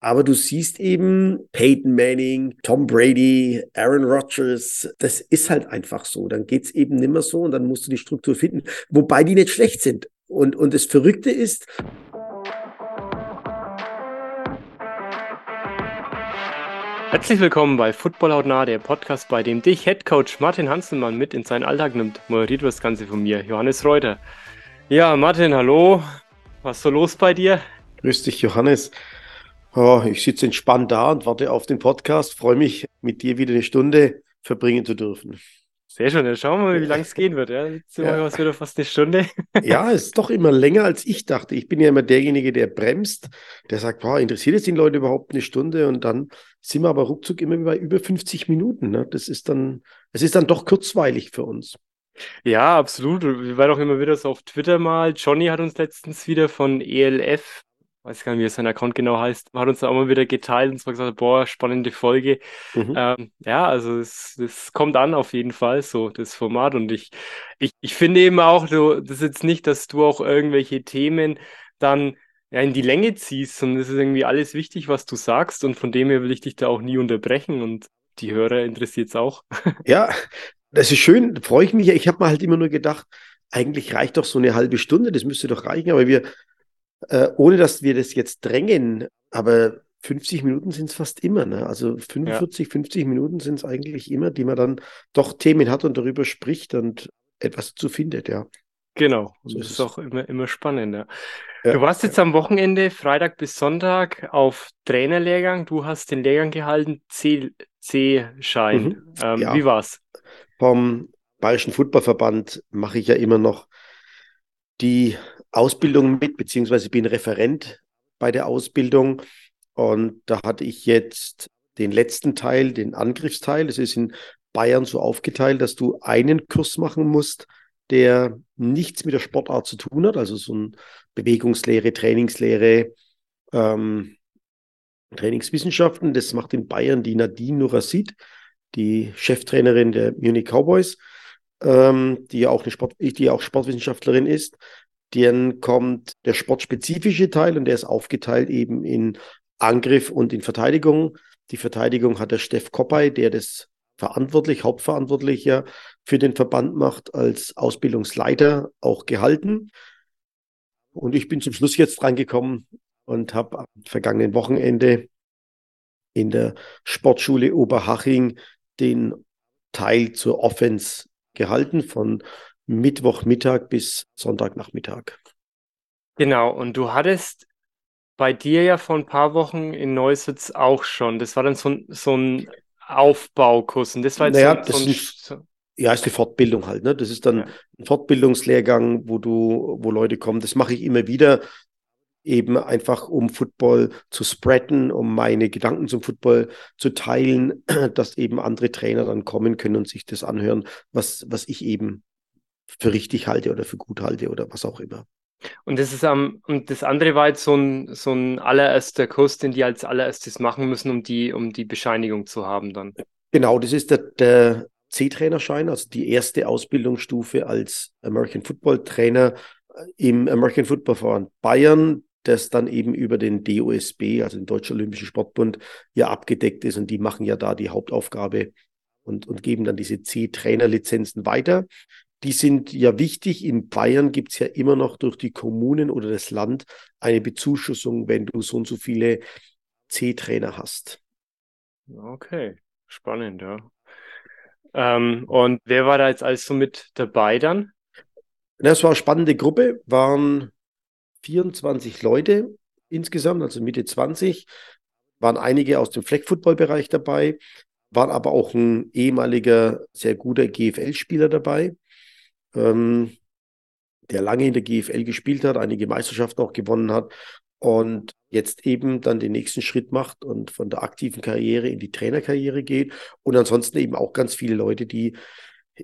Aber du siehst eben Peyton Manning, Tom Brady, Aaron Rodgers, das ist halt einfach so. Dann geht's eben nimmer so und dann musst du die Struktur finden, wobei die nicht schlecht sind. Und, und das Verrückte ist, Herzlich willkommen bei Football Hautnah, der Podcast, bei dem dich Headcoach Martin Hanselmann mit in seinen Alltag nimmt. Moderiert das Ganze von mir, Johannes Reuter. Ja, Martin, hallo. Was ist so los bei dir? Grüß dich, Johannes. Oh, ich sitze entspannt da und warte auf den Podcast. Freue mich, mit dir wieder eine Stunde verbringen zu dürfen. Sehr schön, dann schauen wir mal, wie lange es gehen wird. Ja? Jetzt sind wir wieder fast eine Stunde. ja, es ist doch immer länger, als ich dachte. Ich bin ja immer derjenige, der bremst, der sagt, boah, interessiert es den Leuten überhaupt eine Stunde? Und dann sind wir aber ruckzuck immer bei über 50 Minuten. Ne? Das ist dann, es ist dann doch kurzweilig für uns. Ja, absolut. Wir waren auch immer wieder so auf Twitter mal. Johnny hat uns letztens wieder von ELF weiß gar nicht, wie sein Account genau heißt, hat uns da auch mal wieder geteilt und zwar gesagt, boah, spannende Folge. Mhm. Ähm, ja, also es, es kommt an auf jeden Fall, so das Format. Und ich, ich, ich finde eben auch, du, das ist jetzt nicht, dass du auch irgendwelche Themen dann ja, in die Länge ziehst, sondern es ist irgendwie alles wichtig, was du sagst. Und von dem her will ich dich da auch nie unterbrechen und die Hörer interessiert es auch. Ja, das ist schön, da freue ich mich. Ich habe mir halt immer nur gedacht, eigentlich reicht doch so eine halbe Stunde, das müsste doch reichen, aber wir äh, ohne dass wir das jetzt drängen, aber 50 Minuten sind es fast immer. Ne? Also 45, ja. 50 Minuten sind es eigentlich immer, die man dann doch Themen hat und darüber spricht und etwas dazu findet, ja. Genau, so das ist auch immer, immer spannend. Ja. Du warst jetzt am Wochenende, Freitag bis Sonntag, auf Trainerlehrgang. Du hast den Lehrgang gehalten, C-Schein. Mhm. Ähm, ja. Wie war's? Vom Bayerischen Fußballverband mache ich ja immer noch die Ausbildung mit, beziehungsweise bin Referent bei der Ausbildung. Und da hatte ich jetzt den letzten Teil, den Angriffsteil. Es ist in Bayern so aufgeteilt, dass du einen Kurs machen musst, der nichts mit der Sportart zu tun hat, also so ein Bewegungslehre, Trainingslehre, ähm, Trainingswissenschaften. Das macht in Bayern die Nadine Nurasid, die Cheftrainerin der Munich Cowboys, ähm, die ja auch Sport, die auch Sportwissenschaftlerin ist. Dann kommt der sportspezifische Teil und der ist aufgeteilt eben in Angriff und in Verteidigung. Die Verteidigung hat der Steff Koppay, der das verantwortlich, hauptverantwortlicher für den Verband macht, als Ausbildungsleiter auch gehalten. Und ich bin zum Schluss jetzt reingekommen und habe am vergangenen Wochenende in der Sportschule Oberhaching den Teil zur Offense gehalten von Mittwochmittag bis Sonntagnachmittag. Genau, und du hattest bei dir ja vor ein paar Wochen in Neusitz auch schon. Das war dann so, so ein Aufbaukurs. Und das war jetzt naja, so, so ein, ist, ja, ist die Fortbildung halt. Ne? Das ist dann ja. ein Fortbildungslehrgang, wo du, wo Leute kommen. Das mache ich immer wieder, eben einfach um Football zu spreaden, um meine Gedanken zum Football zu teilen, dass eben andere Trainer dann kommen können und sich das anhören, was, was ich eben für richtig halte oder für gut halte oder was auch immer. Und das ist um, und das andere war jetzt so ein, so ein allererster Kurs, den die als allererstes machen müssen, um die, um die Bescheinigung zu haben dann. Genau, das ist der, der C-Trainerschein, also die erste Ausbildungsstufe als American Football Trainer im American Football Verband Bayern, das dann eben über den DOSB, also den Deutschen Olympischen Sportbund, ja abgedeckt ist. Und die machen ja da die Hauptaufgabe und, und geben dann diese C-Trainer-Lizenzen weiter die sind ja wichtig. In Bayern gibt es ja immer noch durch die Kommunen oder das Land eine Bezuschussung, wenn du so und so viele C-Trainer hast. Okay, spannend, ja. Ähm, und wer war da jetzt alles so mit dabei dann? Das war eine spannende Gruppe, waren 24 Leute insgesamt, also Mitte 20, waren einige aus dem Fleck-Football-Bereich dabei, waren aber auch ein ehemaliger, sehr guter GFL-Spieler dabei ähm, der lange in der GFL gespielt hat, einige Meisterschaften auch gewonnen hat und jetzt eben dann den nächsten Schritt macht und von der aktiven Karriere in die Trainerkarriere geht. Und ansonsten eben auch ganz viele Leute, die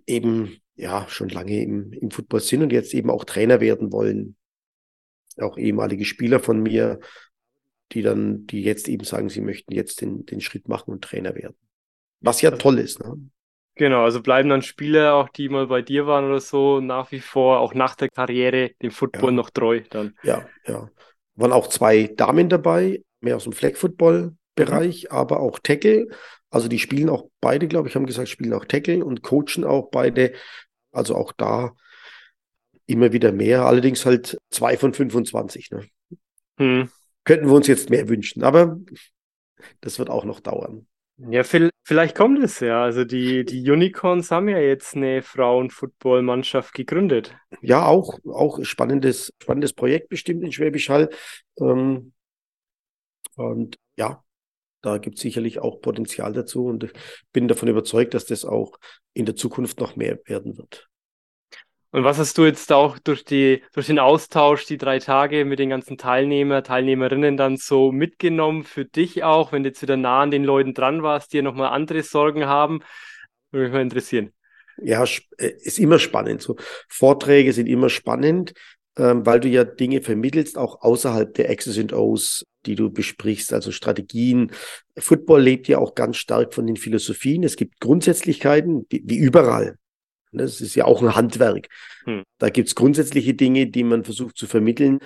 eben ja schon lange im, im Football sind und jetzt eben auch Trainer werden wollen. Auch ehemalige Spieler von mir, die dann, die jetzt eben sagen, sie möchten jetzt den, den Schritt machen und Trainer werden. Was ja toll ist. Ne? Genau, also bleiben dann Spieler, auch die mal bei dir waren oder so, nach wie vor, auch nach der Karriere, dem Football ja. noch treu dann. Ja, ja. Waren auch zwei Damen dabei, mehr aus dem Flag-Football-Bereich, mhm. aber auch Tackle. Also die spielen auch beide, glaube ich, haben gesagt, spielen auch Tackle und coachen auch beide. Also auch da immer wieder mehr. Allerdings halt zwei von 25. Ne? Hm. Könnten wir uns jetzt mehr wünschen, aber das wird auch noch dauern. Ja, vielleicht kommt es ja. Also die, die Unicorns haben ja jetzt eine Frauenfootball-Mannschaft gegründet. Ja, auch, auch spannendes, spannendes Projekt bestimmt in Schwäbisch Hall. Ähm, und ja, da gibt es sicherlich auch Potenzial dazu und ich bin davon überzeugt, dass das auch in der Zukunft noch mehr werden wird. Und was hast du jetzt auch durch, die, durch den Austausch, die drei Tage mit den ganzen Teilnehmer, Teilnehmerinnen dann so mitgenommen für dich auch, wenn du jetzt wieder nah an den Leuten dran warst, die ja nochmal andere Sorgen haben? Würde mich mal interessieren. Ja, äh, ist immer spannend. So Vorträge sind immer spannend, ähm, weil du ja Dinge vermittelst, auch außerhalb der X's und O's, die du besprichst, also Strategien. Football lebt ja auch ganz stark von den Philosophien. Es gibt Grundsätzlichkeiten, wie überall. Das ist ja auch ein Handwerk. Hm. Da gibt es grundsätzliche Dinge, die man versucht zu vermitteln,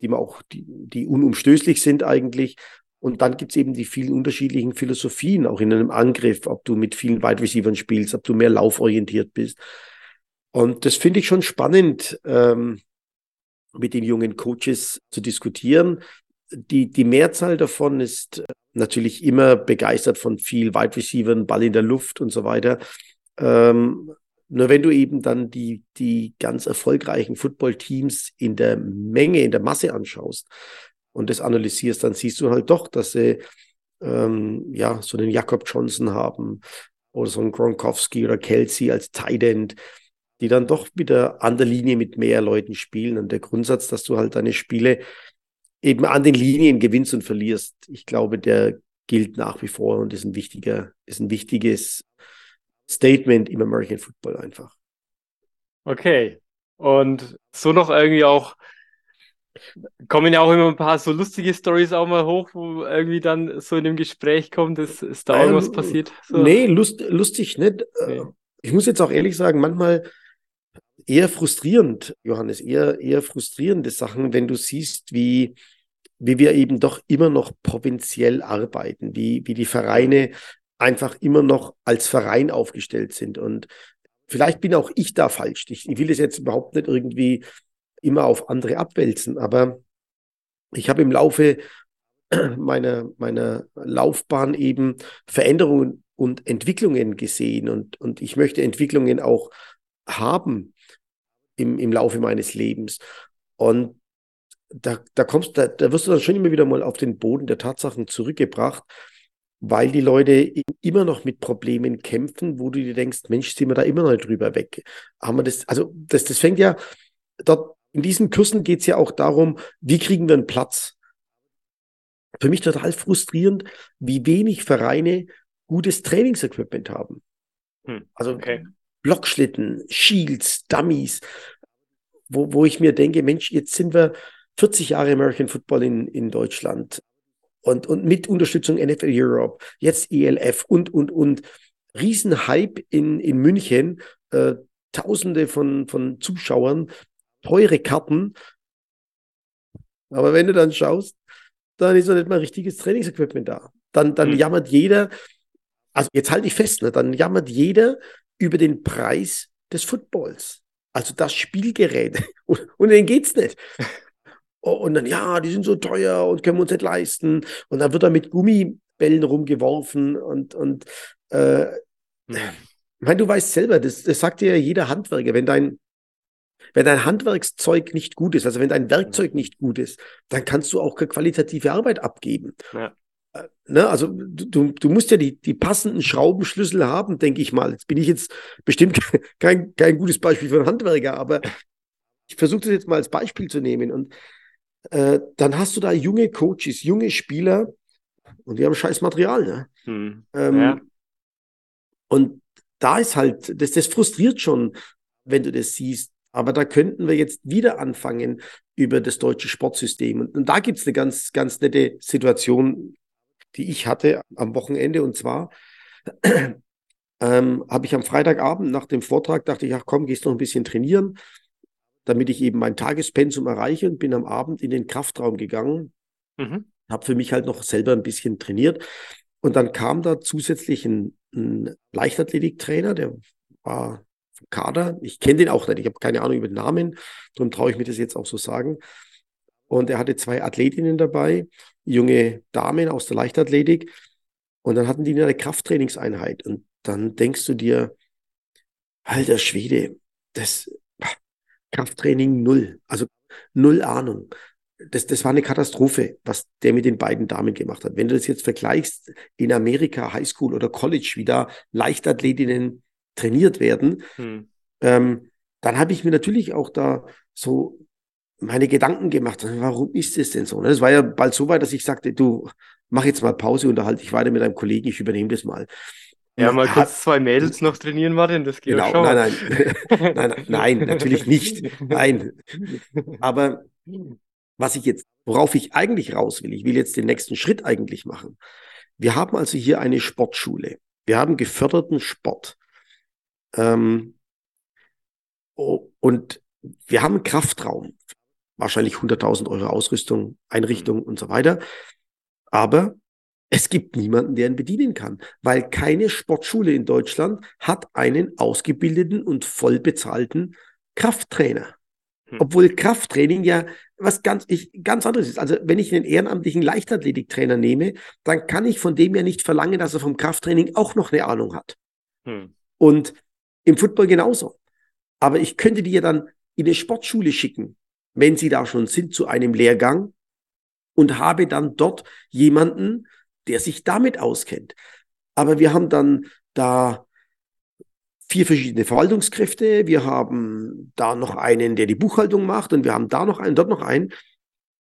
die man auch, die, die unumstößlich sind eigentlich. Und dann gibt es eben die vielen unterschiedlichen Philosophien, auch in einem Angriff, ob du mit vielen Wide Receivers spielst, ob du mehr lauforientiert bist. Und das finde ich schon spannend, ähm, mit den jungen Coaches zu diskutieren. Die, die Mehrzahl davon ist natürlich immer begeistert von viel Wide Receivers, Ball in der Luft und so weiter. Ähm, nur wenn du eben dann die, die ganz erfolgreichen Football-Teams in der Menge, in der Masse anschaust und das analysierst, dann siehst du halt doch, dass sie ähm, ja so einen Jakob Johnson haben oder so einen Gronkowski oder Kelsey als Tight End, die dann doch wieder an der Linie mit mehr Leuten spielen. Und der Grundsatz, dass du halt deine Spiele eben an den Linien gewinnst und verlierst, ich glaube, der gilt nach wie vor und ist ein wichtiger, ist ein wichtiges Statement im American Football einfach. Okay. Und so noch irgendwie auch, kommen ja auch immer ein paar so lustige Stories auch mal hoch, wo irgendwie dann so in dem Gespräch kommt, dass, ist da ähm, irgendwas passiert? So. Nee, lust, lustig nicht. Nee. Ich muss jetzt auch ehrlich sagen, manchmal eher frustrierend, Johannes, eher, eher frustrierende Sachen, wenn du siehst, wie, wie wir eben doch immer noch provinziell arbeiten, wie, wie die Vereine einfach immer noch als Verein aufgestellt sind. Und vielleicht bin auch ich da falsch. Ich, ich will es jetzt überhaupt nicht irgendwie immer auf andere abwälzen, aber ich habe im Laufe meiner, meiner Laufbahn eben Veränderungen und Entwicklungen gesehen und, und ich möchte Entwicklungen auch haben im, im Laufe meines Lebens. Und da, da kommst, da, da wirst du dann schon immer wieder mal auf den Boden der Tatsachen zurückgebracht weil die Leute immer noch mit Problemen kämpfen, wo du dir denkst, Mensch, sind wir da immer noch drüber weg. Haben wir das, also das, das fängt ja, dort in diesen Kursen geht es ja auch darum, wie kriegen wir einen Platz. Für mich total frustrierend, wie wenig Vereine gutes Trainingsequipment haben. Hm, also okay. Blockschlitten, Shields, Dummies, wo, wo ich mir denke, Mensch, jetzt sind wir 40 Jahre American Football in, in Deutschland und, und mit Unterstützung NFL Europe, jetzt ELF und, und, und. Riesenhype in, in München, äh, Tausende von, von Zuschauern, teure Karten. Aber wenn du dann schaust, dann ist noch nicht mal richtiges Trainingsequipment da. Dann, dann mhm. jammert jeder, also jetzt halte ich fest, ne, dann jammert jeder über den Preis des Footballs. Also das Spielgerät. Und, und denen geht's nicht. Und dann, ja, die sind so teuer und können wir uns nicht leisten. Und dann wird er mit Gummibällen rumgeworfen und, und äh, hm. ich meine, du weißt selber, das, das sagt dir ja jeder Handwerker, wenn dein, wenn dein Handwerkszeug nicht gut ist, also wenn dein Werkzeug nicht gut ist, dann kannst du auch keine qualitative Arbeit abgeben. Ja. Äh, ne, also du, du musst ja die, die passenden Schraubenschlüssel haben, denke ich mal. Jetzt bin ich jetzt bestimmt kein, kein gutes Beispiel für einen Handwerker, aber ich versuche das jetzt mal als Beispiel zu nehmen. Und äh, dann hast du da junge Coaches, junge Spieler und die haben scheiß Material. Ne? Hm. Ähm, ja. Und da ist halt, das, das frustriert schon, wenn du das siehst. Aber da könnten wir jetzt wieder anfangen über das deutsche Sportsystem. Und, und da gibt es eine ganz, ganz nette Situation, die ich hatte am Wochenende. Und zwar ähm, habe ich am Freitagabend nach dem Vortrag, dachte ich, ach komm, gehst noch ein bisschen trainieren damit ich eben mein Tagespensum erreiche und bin am Abend in den Kraftraum gegangen. Mhm. habe für mich halt noch selber ein bisschen trainiert. Und dann kam da zusätzlich ein, ein Leichtathletiktrainer, der war vom Kader. Ich kenne den auch nicht, ich habe keine Ahnung über den Namen, darum traue ich mir das jetzt auch so sagen. Und er hatte zwei Athletinnen dabei, junge Damen aus der Leichtathletik. Und dann hatten die eine Krafttrainingseinheit. Und dann denkst du dir, alter Schwede, das Krafttraining null, also null Ahnung das, das war eine Katastrophe, was der mit den beiden Damen gemacht hat. Wenn du das jetzt vergleichst in Amerika, Highschool oder College, wie da Leichtathletinnen trainiert werden, hm. ähm, dann habe ich mir natürlich auch da so meine Gedanken gemacht. Warum ist das denn so? Das war ja bald so weit, dass ich sagte, du mach jetzt mal Pause, unterhalte dich weiter mit deinem Kollegen, ich übernehme das mal. Ja, mal kurz zwei Mädels noch trainieren, Martin, das geht genau, schon. Nein, nein, nein, nein, natürlich nicht. Nein. Aber was ich jetzt, worauf ich eigentlich raus will, ich will jetzt den nächsten Schritt eigentlich machen. Wir haben also hier eine Sportschule. Wir haben geförderten Sport. Ähm, oh, und wir haben Kraftraum. Wahrscheinlich 100.000 Euro Ausrüstung, Einrichtung und so weiter. Aber es gibt niemanden, der ihn bedienen kann, weil keine Sportschule in Deutschland hat einen ausgebildeten und voll bezahlten Krafttrainer. Hm. Obwohl Krafttraining ja was ganz, ich, ganz anderes ist. Also wenn ich einen ehrenamtlichen Leichtathletiktrainer nehme, dann kann ich von dem ja nicht verlangen, dass er vom Krafttraining auch noch eine Ahnung hat. Hm. Und im Football genauso. Aber ich könnte die ja dann in eine Sportschule schicken, wenn sie da schon sind, zu einem Lehrgang und habe dann dort jemanden, der sich damit auskennt. Aber wir haben dann da vier verschiedene Verwaltungskräfte. Wir haben da noch einen, der die Buchhaltung macht und wir haben da noch einen, dort noch einen.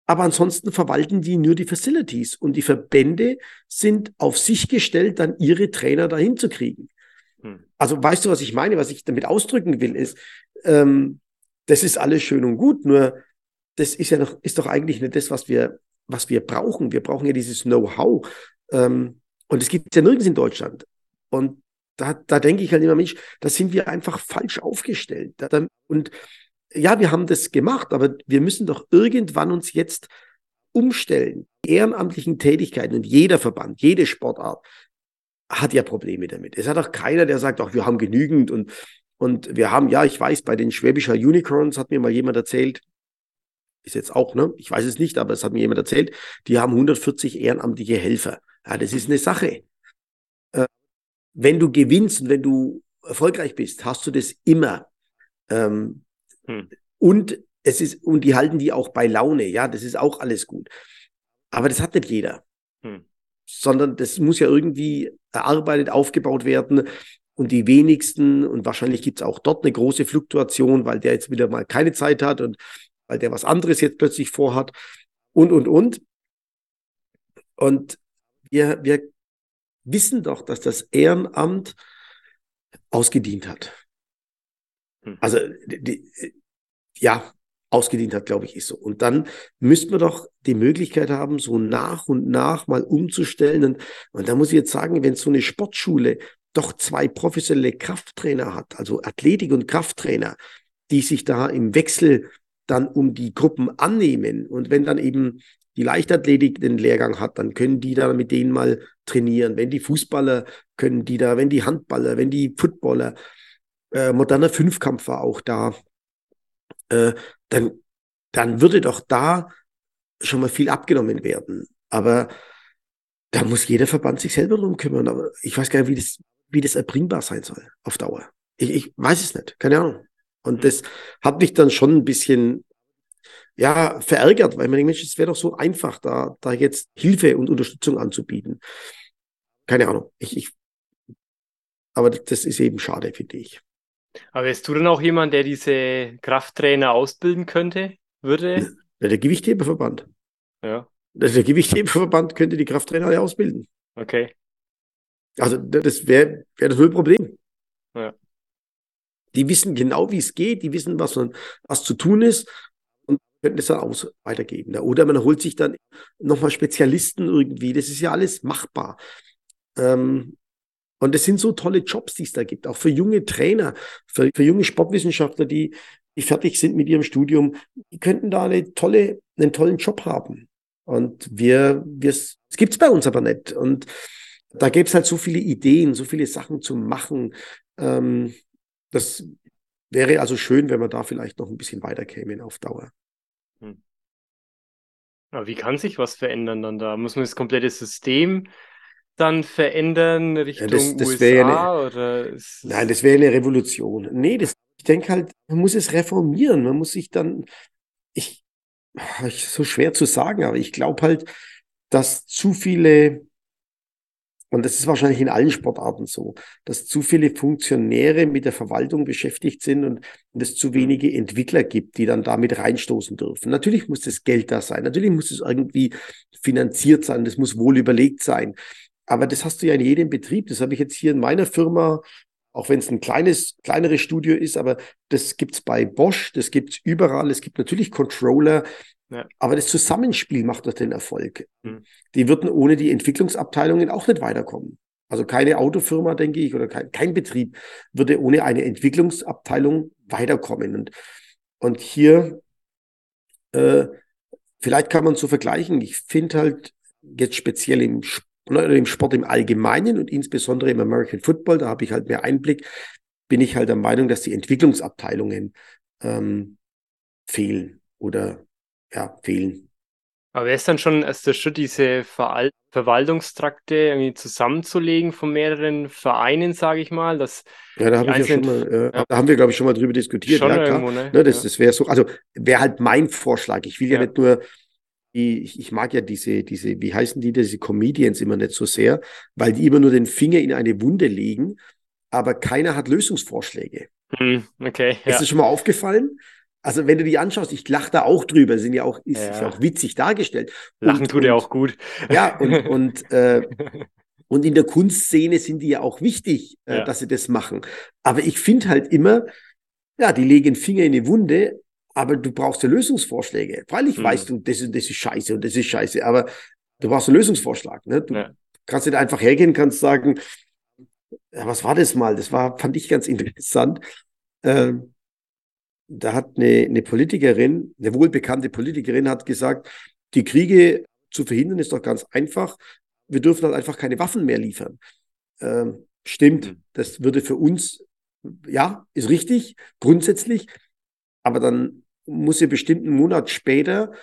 Aber ansonsten verwalten die nur die Facilities und die Verbände sind auf sich gestellt, dann ihre Trainer dahin zu kriegen. Hm. Also weißt du, was ich meine? Was ich damit ausdrücken will, ist, ähm, das ist alles schön und gut, nur das ist ja noch, ist doch eigentlich nicht das, was wir, was wir brauchen. Wir brauchen ja dieses Know-how. Ähm, und es gibt ja nirgends in Deutschland. Und da, da denke ich halt immer, Mensch, da sind wir einfach falsch aufgestellt. Und ja, wir haben das gemacht, aber wir müssen doch irgendwann uns jetzt umstellen. Die ehrenamtlichen Tätigkeiten und jeder Verband, jede Sportart hat ja Probleme damit. Es hat auch keiner, der sagt, ach, wir haben genügend und, und wir haben, ja, ich weiß, bei den Schwäbischer Unicorns hat mir mal jemand erzählt, ist jetzt auch, ne? Ich weiß es nicht, aber es hat mir jemand erzählt, die haben 140 ehrenamtliche Helfer. Ja, das ist eine Sache wenn du gewinnst und wenn du erfolgreich bist, hast du das immer. Ähm, hm. Und es ist, und die halten die auch bei Laune, ja, das ist auch alles gut. Aber das hat nicht jeder. Hm. Sondern das muss ja irgendwie erarbeitet, aufgebaut werden. Und die wenigsten, und wahrscheinlich gibt es auch dort eine große Fluktuation, weil der jetzt wieder mal keine Zeit hat und weil der was anderes jetzt plötzlich vorhat und, und, und. Und wir, wir wissen doch, dass das Ehrenamt ausgedient hat. Hm. Also, die, ja, ausgedient hat, glaube ich, ist so. Und dann müssten wir doch die Möglichkeit haben, so nach und nach mal umzustellen. Und, und da muss ich jetzt sagen, wenn so eine Sportschule doch zwei professionelle Krafttrainer hat, also Athletik- und Krafttrainer, die sich da im Wechsel dann um die Gruppen annehmen. Und wenn dann eben die Leichtathletik den Lehrgang hat, dann können die da mit denen mal trainieren. Wenn die Fußballer können die da, wenn die Handballer, wenn die Footballer, äh, moderner Fünfkampf war auch da, äh, dann, dann würde doch da schon mal viel abgenommen werden. Aber da muss jeder Verband sich selber drum kümmern. Aber ich weiß gar nicht, wie das, wie das erbringbar sein soll auf Dauer. Ich, ich weiß es nicht, keine Ahnung. Und das hat mich dann schon ein bisschen ja, verärgert, weil man denkt, Mensch, es wäre doch so einfach, da, da jetzt Hilfe und Unterstützung anzubieten. Keine Ahnung. Ich, ich, aber das ist eben schade, finde ich. Aber wärst du dann auch jemand, der diese Krafttrainer ausbilden könnte, würde? Ja, der Gewichtheberverband. Ja. Der Gewichtheberverband könnte die Krafttrainer alle ausbilden. Okay. Also das wäre wär das Problem. Ja. Die wissen genau, wie es geht, die wissen, was, man, was zu tun ist könnten es dann aus weitergeben. Oder man holt sich dann nochmal Spezialisten irgendwie. Das ist ja alles machbar. Ähm, und es sind so tolle Jobs, die es da gibt, auch für junge Trainer, für, für junge Sportwissenschaftler, die, die fertig sind mit ihrem Studium. Die könnten da eine tolle, einen tollen Job haben. Und wir, wir, es gibt's bei uns aber nicht. Und da gäbe es halt so viele Ideen, so viele Sachen zu machen. Ähm, das wäre also schön, wenn man da vielleicht noch ein bisschen weiter käme auf Dauer. Aber wie kann sich was verändern dann da? Muss man das komplette System dann verändern Richtung ja, das, das USA? Eine, oder nein, das wäre eine Revolution. Nee, das, ich denke halt, man muss es reformieren. Man muss sich dann, ich, so schwer zu sagen, aber ich glaube halt, dass zu viele und das ist wahrscheinlich in allen Sportarten so, dass zu viele Funktionäre mit der Verwaltung beschäftigt sind und, und es zu wenige Entwickler gibt, die dann damit reinstoßen dürfen. Natürlich muss das Geld da sein, natürlich muss es irgendwie finanziert sein, das muss wohl überlegt sein. Aber das hast du ja in jedem Betrieb. Das habe ich jetzt hier in meiner Firma, auch wenn es ein kleines, kleineres Studio ist, aber das gibt es bei Bosch, das gibt es überall. Es gibt natürlich Controller, ja. Aber das Zusammenspiel macht doch den Erfolg. Mhm. Die würden ohne die Entwicklungsabteilungen auch nicht weiterkommen. Also keine Autofirma, denke ich, oder kein, kein Betrieb würde ohne eine Entwicklungsabteilung weiterkommen. Und, und hier, äh, vielleicht kann man so vergleichen. Ich finde halt jetzt speziell im Sport, oder im Sport im Allgemeinen und insbesondere im American Football, da habe ich halt mehr Einblick, bin ich halt der Meinung, dass die Entwicklungsabteilungen ähm, fehlen oder ja, fehlen. Aber wäre es dann schon erster Schritt, diese Ver Verwaltungstrakte irgendwie zusammenzulegen von mehreren Vereinen, sage ich mal? Dass ja, da, hab ich ja schon mal, äh, ja. da haben wir, glaube ich, schon mal drüber diskutiert. Schon ja, irgendwo, ne? ne? das, ja. das wäre so, also wäre halt mein Vorschlag. Ich will ja, ja nicht nur, ich, ich mag ja diese, diese, wie heißen die, diese Comedians immer nicht so sehr, weil die immer nur den Finger in eine Wunde legen, aber keiner hat Lösungsvorschläge. Hm, okay. Ist das schon mal aufgefallen? Also wenn du die anschaust, ich lache da auch drüber, sind ja auch, ist ja, ja auch witzig dargestellt. Lachen und, tut ja auch gut. Ja, und, und, äh, und in der Kunstszene sind die ja auch wichtig, äh, ja. dass sie das machen. Aber ich finde halt immer, ja, die legen Finger in die Wunde, aber du brauchst ja Lösungsvorschläge. Freilich mhm. weißt du, das ist, das ist scheiße und das ist scheiße, aber du brauchst einen Lösungsvorschlag. Ne? Du ja. kannst nicht einfach hergehen, kannst sagen, ja, was war das mal? Das war, fand ich ganz interessant. Ähm, da hat eine, eine Politikerin, eine wohlbekannte Politikerin, hat gesagt, die Kriege zu verhindern ist doch ganz einfach. Wir dürfen halt einfach keine Waffen mehr liefern. Ähm, stimmt, mhm. das würde für uns, ja, ist richtig, grundsätzlich, aber dann muss sie bestimmt einen Monat später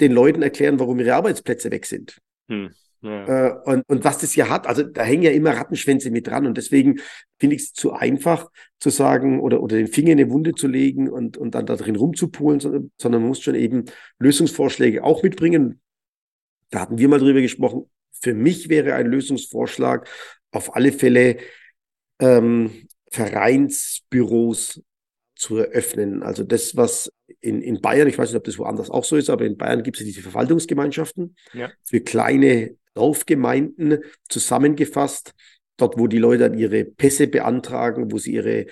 den Leuten erklären, warum ihre Arbeitsplätze weg sind. Hm. Ja. Äh, und, und was das ja hat, also da hängen ja immer Rattenschwänze mit dran. Und deswegen finde ich es zu einfach zu sagen oder, oder den Finger in eine Wunde zu legen und, und dann da drin rumzupolen, sondern, sondern man muss schon eben Lösungsvorschläge auch mitbringen. Da hatten wir mal drüber gesprochen. Für mich wäre ein Lösungsvorschlag auf alle Fälle ähm, Vereinsbüros zu eröffnen. Also das, was in, in Bayern, ich weiß nicht, ob das woanders auch so ist, aber in Bayern gibt es diese Verwaltungsgemeinschaften ja. für kleine Dorfgemeinden zusammengefasst, dort, wo die Leute dann ihre Pässe beantragen, wo sie ihre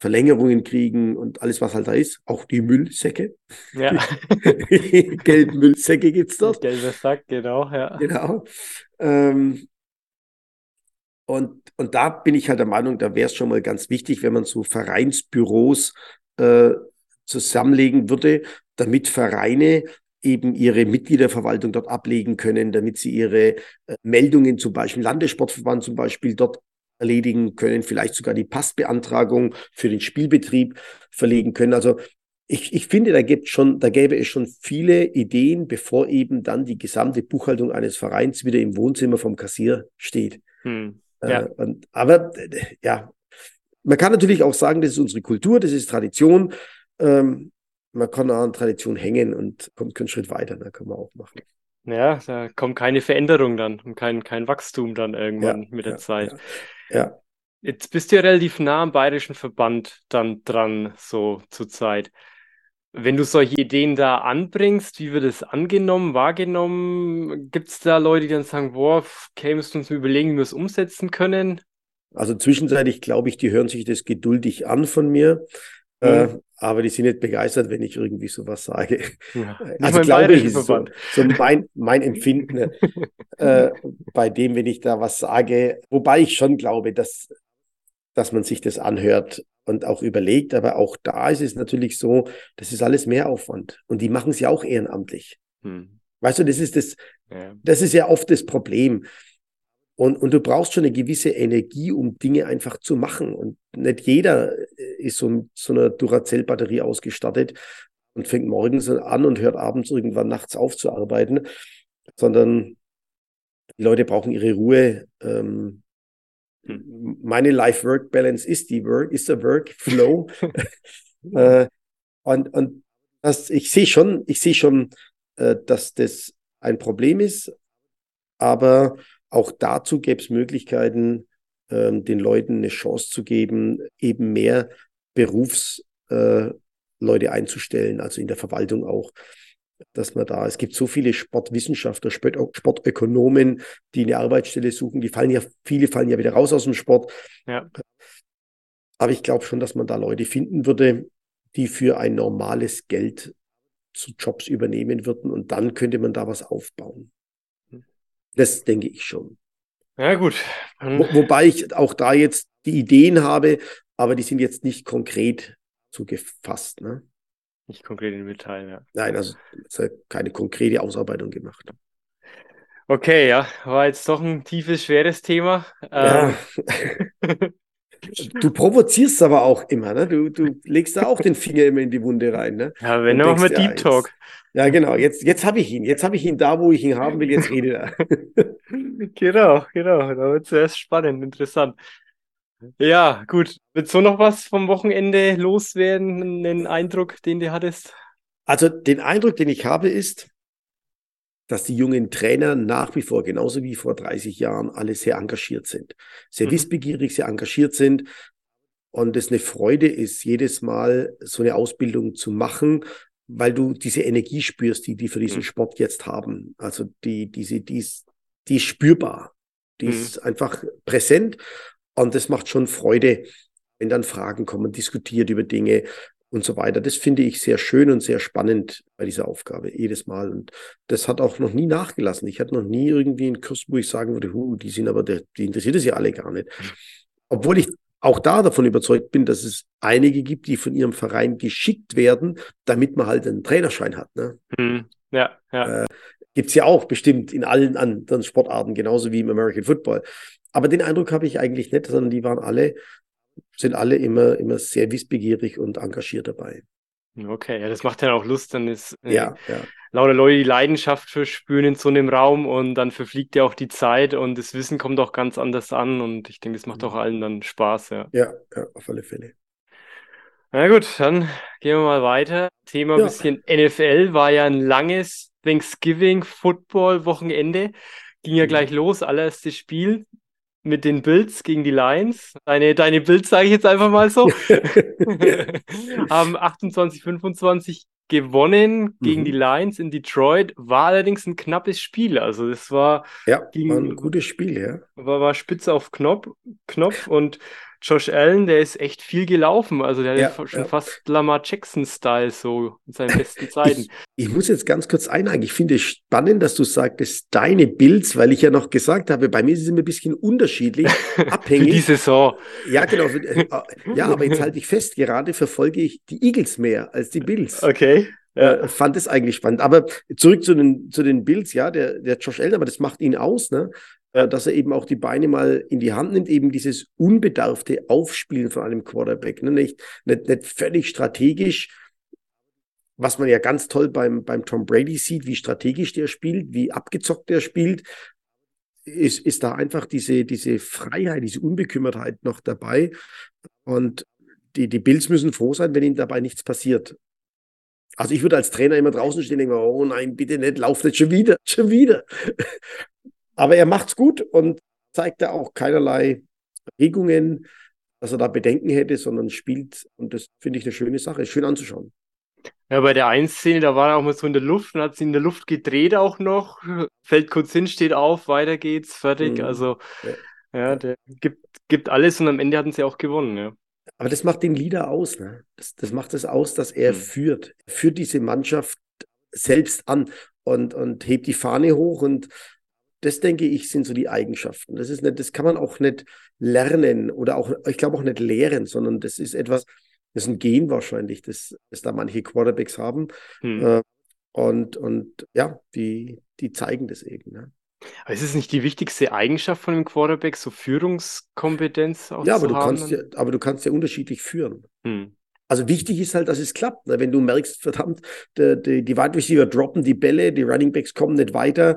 Verlängerungen kriegen und alles, was halt da ist. Auch die Müllsäcke. Ja. Gelben Müllsäcke gibt es dort. Gelber Sack, genau, ja. Genau. Ähm, und, und da bin ich halt der Meinung, da wäre es schon mal ganz wichtig, wenn man so Vereinsbüros äh, zusammenlegen würde, damit Vereine eben ihre Mitgliederverwaltung dort ablegen können, damit sie ihre äh, Meldungen zum Beispiel, Landessportverband zum Beispiel dort erledigen können, vielleicht sogar die Passbeantragung für den Spielbetrieb verlegen können. Also ich, ich finde, da gibt schon, da gäbe es schon viele Ideen, bevor eben dann die gesamte Buchhaltung eines Vereins wieder im Wohnzimmer vom Kassier steht. Hm, äh, ja. Äh, und, aber ja, man kann natürlich auch sagen, das ist unsere Kultur, das ist Tradition. Ähm, man kann an Tradition hängen und kommt keinen Schritt weiter, da kann man auch machen. Ja, da kommt keine Veränderung dann und kein, kein Wachstum dann irgendwann ja, mit der ja, Zeit. Ja, ja. Jetzt bist du ja relativ nah am Bayerischen Verband dann dran, so zur Zeit. Wenn du solche Ideen da anbringst, wie wird es angenommen, wahrgenommen? Gibt es da Leute, die dann sagen, boah, kämest du uns überlegen, wie wir es umsetzen können? Also zwischenzeitlich glaube ich, die hören sich das geduldig an von mir. Äh, mhm. aber die sind nicht begeistert, wenn ich irgendwie sowas sage. Ja, also glaube ich, ist so, so mein, mein Empfinden äh, bei dem, wenn ich da was sage. Wobei ich schon glaube, dass, dass man sich das anhört und auch überlegt. Aber auch da ist es natürlich so, das ist alles Mehraufwand. Und die machen es ja auch ehrenamtlich. Hm. Weißt du, das ist das, ja. das ist ja oft das Problem. Und, und du brauchst schon eine gewisse Energie, um Dinge einfach zu machen. Und nicht jeder ist so mit so einer Duracell-Batterie ausgestattet und fängt morgens an und hört abends irgendwann nachts auf zu arbeiten, sondern die Leute brauchen ihre Ruhe. Ähm, hm. Meine Life-Work-Balance ist die Work, ist der Work-Flow. äh, und, und das, ich sehe schon, ich sehe schon, äh, dass das ein Problem ist, aber auch dazu gäbe es Möglichkeiten, ähm, den Leuten eine Chance zu geben, eben mehr Berufsleute äh, einzustellen, also in der Verwaltung auch, dass man da, es gibt so viele Sportwissenschaftler, Sport, Sportökonomen, die eine Arbeitsstelle suchen, die fallen ja, viele fallen ja wieder raus aus dem Sport. Ja. Aber ich glaube schon, dass man da Leute finden würde, die für ein normales Geld zu Jobs übernehmen würden und dann könnte man da was aufbauen. Das denke ich schon. Ja, gut. Wo, wobei ich auch da jetzt die Ideen habe, aber die sind jetzt nicht konkret zugefasst. Ne? Nicht konkret in Detail, ja. Nein, also es hat keine konkrete Ausarbeitung gemacht. Okay, ja, war jetzt doch ein tiefes, schweres Thema. Ja. Ähm. Du provozierst aber auch immer, ne? Du, du legst da auch den Finger immer in die Wunde rein, ne? Ja, wenn dann machen wir Deep Talk. Ja, genau. Jetzt, jetzt habe ich ihn. Jetzt habe ich ihn da, wo ich ihn haben will. Jetzt rede er. genau, genau. Da wird es erst spannend, interessant. Ja, gut. Willst du noch was vom Wochenende loswerden? Einen Eindruck, den du hattest? Also, den Eindruck, den ich habe, ist, dass die jungen Trainer nach wie vor, genauso wie vor 30 Jahren, alle sehr engagiert sind. Sehr mhm. wissbegierig, sehr engagiert sind. Und es eine Freude ist, jedes Mal so eine Ausbildung zu machen, weil du diese Energie spürst, die die für diesen mhm. Sport jetzt haben. Also die, diese, die ist, die ist spürbar. Die mhm. ist einfach präsent. Und das macht schon Freude, wenn dann Fragen kommen, diskutiert über Dinge und so weiter. Das finde ich sehr schön und sehr spannend bei dieser Aufgabe, jedes Mal. Und das hat auch noch nie nachgelassen. Ich hatte noch nie irgendwie einen Kurs, wo ich sagen würde, huh, die sind aber, die interessiert es ja alle gar nicht. Obwohl ich auch da davon überzeugt bin, dass es einige gibt, die von ihrem Verein geschickt werden, damit man halt einen Trainerschein hat. Ne? Hm, ja, ja. Äh, Gibt es ja auch bestimmt in allen anderen Sportarten, genauso wie im American Football. Aber den Eindruck habe ich eigentlich nicht, sondern die waren alle sind alle immer, immer sehr wissbegierig und engagiert dabei. Okay, ja, das macht ja auch Lust, dann ist äh, ja, ja. lauter Leute die Leidenschaft verspüren in so einem Raum und dann verfliegt ja auch die Zeit und das Wissen kommt auch ganz anders an und ich denke, das macht auch allen dann Spaß, ja. Ja, ja auf alle Fälle. Na gut, dann gehen wir mal weiter. Thema ja. bisschen NFL war ja ein langes Thanksgiving Football Wochenende. Ging ja mhm. gleich los, allererstes Spiel mit den Bills gegen die Lions. Deine, deine Bills sage ich jetzt einfach mal so. Haben 28, 25 gewonnen gegen mhm. die Lions in Detroit. War allerdings ein knappes Spiel. Also das war, ja, ging, war ein gutes Spiel, ja. War, war spitze auf Knopf, Knopf und Josh Allen, der ist echt viel gelaufen. Also der ja, hat schon ja. fast Lamar Jackson-Style so in seinen besten Zeiten. Ich, ich, muss jetzt ganz kurz einhaken. Ich finde es spannend, dass du sagtest, deine Builds, weil ich ja noch gesagt habe, bei mir ist es immer ein bisschen unterschiedlich, abhängig. Für die Saison. Ja, genau. Äh, ja, aber jetzt halte ich fest, gerade verfolge ich die Eagles mehr als die Bills. Okay. Ja. Äh, fand es eigentlich spannend. Aber zurück zu den, zu den Bills, ja, der, der Josh Allen, aber das macht ihn aus, ne? Äh, dass er eben auch die Beine mal in die Hand nimmt, eben dieses unbedarfte Aufspielen von einem Quarterback. Ne? Nicht, nicht, nicht völlig strategisch, was man ja ganz toll beim, beim Tom Brady sieht, wie strategisch der spielt, wie abgezockt der spielt, ist, ist da einfach diese, diese Freiheit, diese Unbekümmertheit noch dabei. Und die, die Bills müssen froh sein, wenn ihnen dabei nichts passiert. Also ich würde als Trainer immer draußen stehen und denken, oh nein, bitte nicht, lauf nicht schon wieder, schon wieder. Aber er macht's gut und zeigt da auch keinerlei Regungen, dass er da Bedenken hätte, sondern spielt. Und das finde ich eine schöne Sache, ist schön anzuschauen. Ja, bei der Einszene, da war er auch mal so in der Luft und hat sie in der Luft gedreht auch noch, fällt kurz hin, steht auf, weiter geht's, fertig. Mhm. Also, ja, ja der gibt, gibt alles und am Ende hatten sie auch gewonnen, ja. Aber das macht den Leader aus, ne? Das, das macht es aus, dass er mhm. führt. Er führt diese Mannschaft selbst an und, und hebt die Fahne hoch und das denke ich, sind so die Eigenschaften. Das ist nicht, das kann man auch nicht lernen oder auch, ich glaube auch nicht lehren, sondern das ist etwas, das ist ein Gen wahrscheinlich, das, das da manche Quarterbacks haben. Hm. Äh, Und, und ja, die, die zeigen das eben. Ne? Aber ist es nicht die wichtigste Eigenschaft von einem Quarterback, so Führungskompetenz auch ja, aber zu du haben? Kannst ja, aber du kannst ja unterschiedlich führen. Hm. Also wichtig ist halt, dass es klappt. Ne? Wenn du merkst, verdammt, die, die, die Wide Receiver droppen die Bälle, die Running Backs kommen nicht weiter,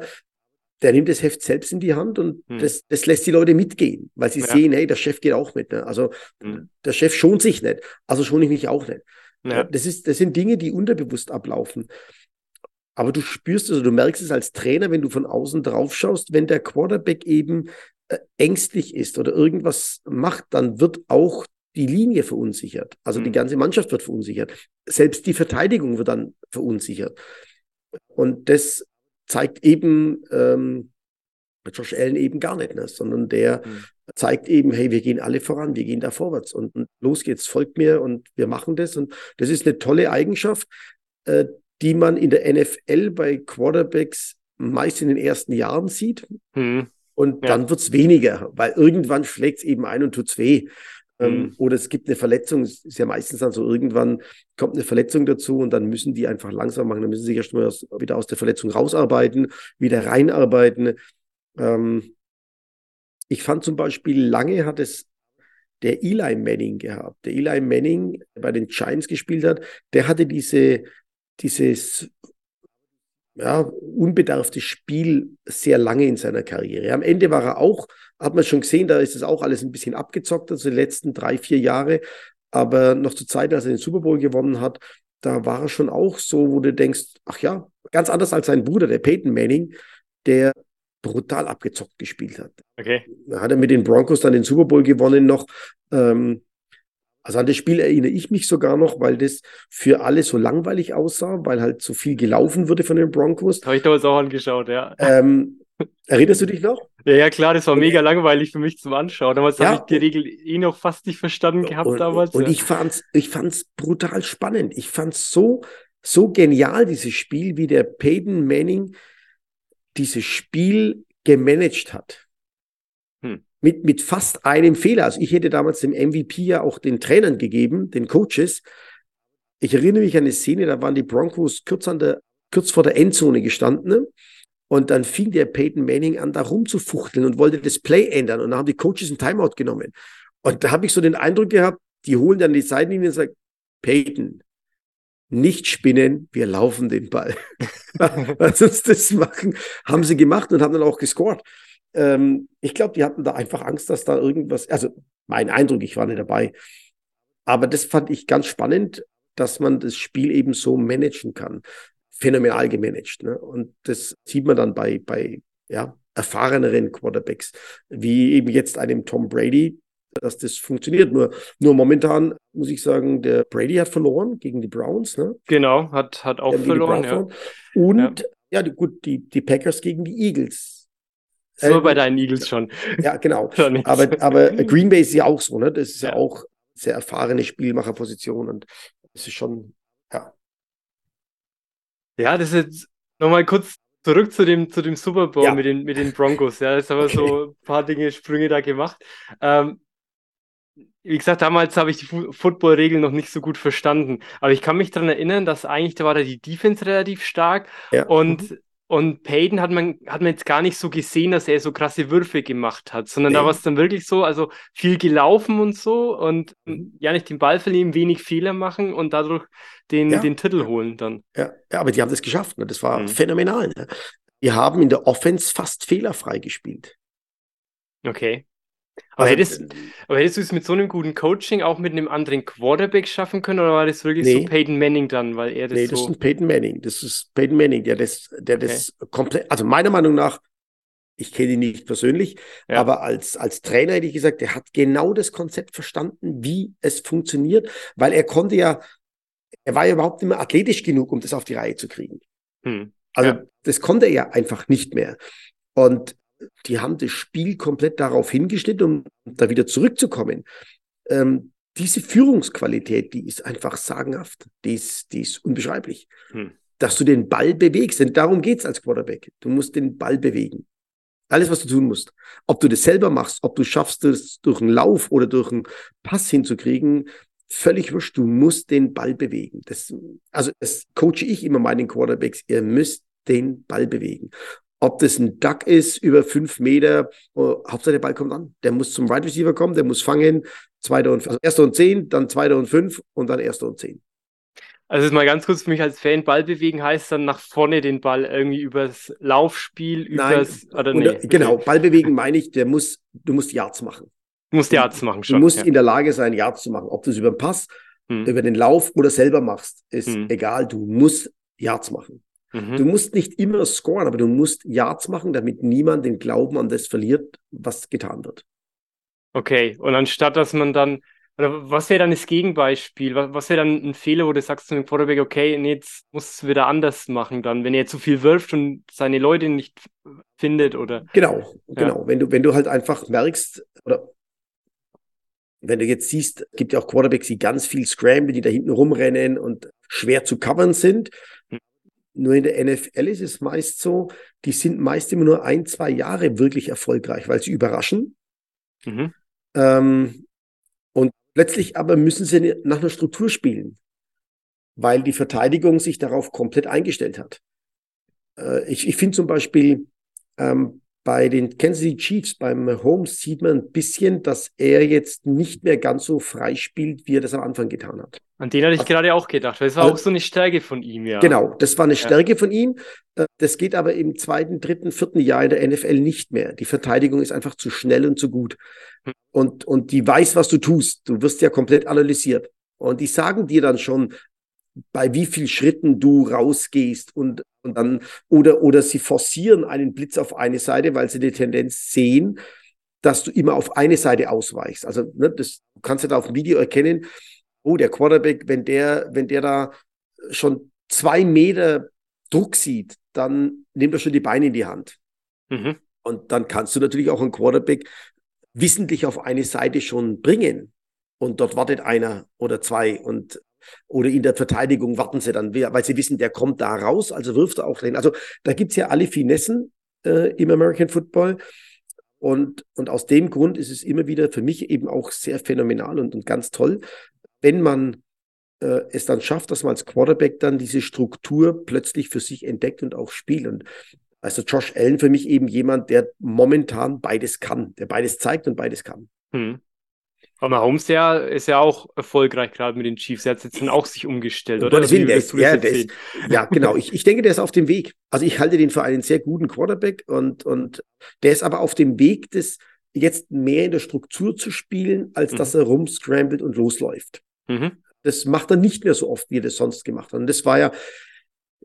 der nimmt das Heft selbst in die Hand und hm. das, das lässt die Leute mitgehen, weil sie ja. sehen, hey, der Chef geht auch mit. Ne? Also hm. der Chef schont sich nicht, also schone ich mich auch nicht. Ja. Das, ist, das sind Dinge, die unterbewusst ablaufen. Aber du spürst es, also du merkst es als Trainer, wenn du von außen drauf schaust, wenn der Quarterback eben äh, ängstlich ist oder irgendwas macht, dann wird auch die Linie verunsichert. Also mhm. die ganze Mannschaft wird verunsichert. Selbst die Verteidigung wird dann verunsichert. Und das zeigt eben ähm, Josh Allen eben gar nicht, ne? sondern der mhm. zeigt eben, hey, wir gehen alle voran, wir gehen da vorwärts und, und, los geht's, folgt mir und wir machen das. Und das ist eine tolle Eigenschaft, äh, die man in der NFL bei Quarterbacks meist in den ersten Jahren sieht. Mhm. Und ja. dann wird's weniger, weil irgendwann schlägt's eben ein und tut's weh. Ähm, mhm. Oder es gibt eine Verletzung, es ist ja meistens dann so, irgendwann kommt eine Verletzung dazu und dann müssen die einfach langsam machen, dann müssen sie sich erstmal wieder aus der Verletzung rausarbeiten, wieder reinarbeiten. Ähm, ich fand zum Beispiel, lange hat es der Eli Manning gehabt. Der Eli Manning, der bei den Giants gespielt hat, der hatte diese, dieses ja, unbedarfte Spiel sehr lange in seiner Karriere. Am Ende war er auch hat man schon gesehen, da ist es auch alles ein bisschen abgezockt, also die letzten drei, vier Jahre. Aber noch zur Zeit, als er den Super Bowl gewonnen hat, da war er schon auch so, wo du denkst, ach ja, ganz anders als sein Bruder, der Peyton Manning, der brutal abgezockt gespielt hat. Okay. Da hat er mit den Broncos dann den Super Bowl gewonnen noch. Ähm, also an das Spiel erinnere ich mich sogar noch, weil das für alle so langweilig aussah, weil halt so viel gelaufen wurde von den Broncos. Habe ich damals auch angeschaut, ja. Ähm, erinnerst du dich noch? Ja, ja, klar, das war mega langweilig für mich zum Anschauen. Damals ja, habe ich die Regel eh noch fast nicht verstanden gehabt und, damals. Und ja. ich fand's, ich fand's brutal spannend. Ich fand's so, so genial, dieses Spiel, wie der Peyton Manning dieses Spiel gemanagt hat. Hm. Mit, mit fast einem Fehler. Also ich hätte damals dem MVP ja auch den Trainern gegeben, den Coaches. Ich erinnere mich an eine Szene, da waren die Broncos kurz, an der, kurz vor der Endzone gestanden. Und dann fing der Peyton Manning an, da rumzufuchteln und wollte das Play ändern. Und dann haben die Coaches ein Timeout genommen. Und da habe ich so den Eindruck gehabt, die holen dann die Seitenlinie und sagen, Peyton, nicht spinnen, wir laufen den Ball. Lass uns das machen. Haben sie gemacht und haben dann auch gescored. Ähm, ich glaube, die hatten da einfach Angst, dass da irgendwas, also mein Eindruck, ich war nicht dabei. Aber das fand ich ganz spannend, dass man das Spiel eben so managen kann phänomenal gemanagt. Ne? Und das sieht man dann bei, bei ja, erfahreneren Quarterbacks, wie eben jetzt einem Tom Brady, dass das funktioniert. Nur, nur momentan muss ich sagen, der Brady hat verloren gegen die Browns. Ne? Genau, hat, hat auch verloren. Ja. Und ja, ja die, gut, die, die Packers gegen die Eagles. So äh, bei deinen Eagles schon. Ja, genau. aber, aber Green Bay ist ja auch so, ne? Das ist ja, ja auch sehr erfahrene Spielmacherposition und das ist schon, ja, das ist jetzt nochmal kurz zurück zu dem, zu dem Super Bowl ja. mit, den, mit den Broncos. Ja, jetzt haben wir so ein paar Dinge, Sprünge da gemacht. Ähm, wie gesagt, damals habe ich die Football-Regeln noch nicht so gut verstanden. Aber ich kann mich daran erinnern, dass eigentlich da war da die Defense relativ stark ja. und mhm. Und Peyton hat man, hat man jetzt gar nicht so gesehen, dass er so krasse Würfe gemacht hat, sondern nee. da war es dann wirklich so, also viel gelaufen und so und mhm. ja nicht den Ball verlieren, wenig Fehler machen und dadurch den, ja. den Titel holen dann. Ja. ja, aber die haben das geschafft. Ne? Das war mhm. phänomenal. Ne? Die haben in der Offense fast fehlerfrei gespielt. Okay. Aber, also, hättest, äh, aber hättest du es mit so einem guten Coaching auch mit einem anderen Quarterback schaffen können oder war das wirklich nee. so Peyton Manning dann, weil er das Nee, das so... ist Peyton Manning. Das ist Peyton Manning, der das, der okay. das komplett, also meiner Meinung nach, ich kenne ihn nicht persönlich, ja. aber als, als Trainer hätte ich gesagt, der hat genau das Konzept verstanden, wie es funktioniert, weil er konnte ja, er war ja überhaupt nicht mehr athletisch genug, um das auf die Reihe zu kriegen. Hm. Also ja. das konnte er ja einfach nicht mehr. Und die haben das Spiel komplett darauf hingeschnitten, um da wieder zurückzukommen. Ähm, diese Führungsqualität, die ist einfach sagenhaft. Die ist, die ist unbeschreiblich. Hm. Dass du den Ball bewegst, denn darum geht es als Quarterback. Du musst den Ball bewegen. Alles, was du tun musst. Ob du das selber machst, ob du schaffst, das durch einen Lauf oder durch einen Pass hinzukriegen, völlig wurscht, du musst den Ball bewegen. Das, also das coache ich immer meinen Quarterbacks, ihr müsst den Ball bewegen. Ob das ein Duck ist über fünf Meter, oh, Hauptsache der Ball kommt an. Der muss zum Right Receiver kommen, der muss fangen, zweiter und, also erster und zehn, dann zweiter und fünf und dann erster und zehn. Also mal ganz kurz für mich als Fan, Ball bewegen heißt dann nach vorne den Ball irgendwie übers Laufspiel, übers Nein, oder nee. Genau, Ball bewegen meine ich, der muss, du musst Yards machen. Du musst Yards machen schon. Du musst ja. in der Lage sein, Yards zu machen. Ob du es über den Pass, hm. über den Lauf oder selber machst, ist hm. egal. Du musst Yards machen. Mhm. Du musst nicht immer scoren, aber du musst Yards machen, damit niemand den Glauben an das verliert, was getan wird. Okay, und anstatt dass man dann oder was wäre dann das Gegenbeispiel? Was, was wäre dann ein Fehler, wo du sagst zu dem Quarterback, okay, nee, jetzt muss es wieder anders machen dann, wenn er zu viel wirft und seine Leute nicht findet oder. Genau, ja. genau. Wenn du, wenn du halt einfach merkst, oder wenn du jetzt siehst, gibt ja auch Quarterbacks, die ganz viel scramble, die da hinten rumrennen und schwer zu covern sind. Nur in der NFL ist es meist so, die sind meist immer nur ein, zwei Jahre wirklich erfolgreich, weil sie überraschen. Mhm. Ähm, Letztlich aber müssen sie nach einer Struktur spielen, weil die Verteidigung sich darauf komplett eingestellt hat. Äh, ich, ich finde zum Beispiel ähm, bei den Kansas City Chiefs, beim Holmes, sieht man ein bisschen, dass er jetzt nicht mehr ganz so frei spielt, wie er das am Anfang getan hat. An den hatte ich also, gerade auch gedacht, weil es war also, auch so eine Stärke von ihm, ja. Genau, das war eine Stärke ja. von ihm. Äh, das geht aber im zweiten, dritten, vierten Jahr in der NFL nicht mehr. Die Verteidigung ist einfach zu schnell und zu gut. Hm. Und, und die weiß, was du tust. Du wirst ja komplett analysiert. Und die sagen dir dann schon, bei wie vielen Schritten du rausgehst und, und dann, oder, oder sie forcieren einen Blitz auf eine Seite, weil sie die Tendenz sehen, dass du immer auf eine Seite ausweichst. Also, ne, das kannst du da auf dem Video erkennen, oh, der Quarterback, wenn der, wenn der da schon zwei Meter Druck sieht, dann nimmt er schon die Beine in die Hand. Mhm. Und dann kannst du natürlich auch einen Quarterback wissentlich auf eine Seite schon bringen. Und dort wartet einer oder zwei und oder in der Verteidigung warten sie dann, weil sie wissen, der kommt da raus, also wirft er auch rein. Also da gibt es ja alle Finessen äh, im American Football. Und, und aus dem Grund ist es immer wieder für mich eben auch sehr phänomenal und, und ganz toll, wenn man äh, es dann schafft, dass man als Quarterback dann diese Struktur plötzlich für sich entdeckt und auch spielt. Und also Josh Allen für mich eben jemand, der momentan beides kann, der beides zeigt und beides kann. Hm. Aber Mahomes ja, ist ja auch erfolgreich gerade mit den Chiefs. Er hat jetzt dann auch sich umgestellt, oder? Also, der ist, ja, der ist, ja, genau. Ich, ich denke, der ist auf dem Weg. Also ich halte den für einen sehr guten Quarterback und, und der ist aber auf dem Weg, das jetzt mehr in der Struktur zu spielen, als mhm. dass er rumscrambled und losläuft. Mhm. Das macht er nicht mehr so oft, wie er das sonst gemacht hat. Und das war ja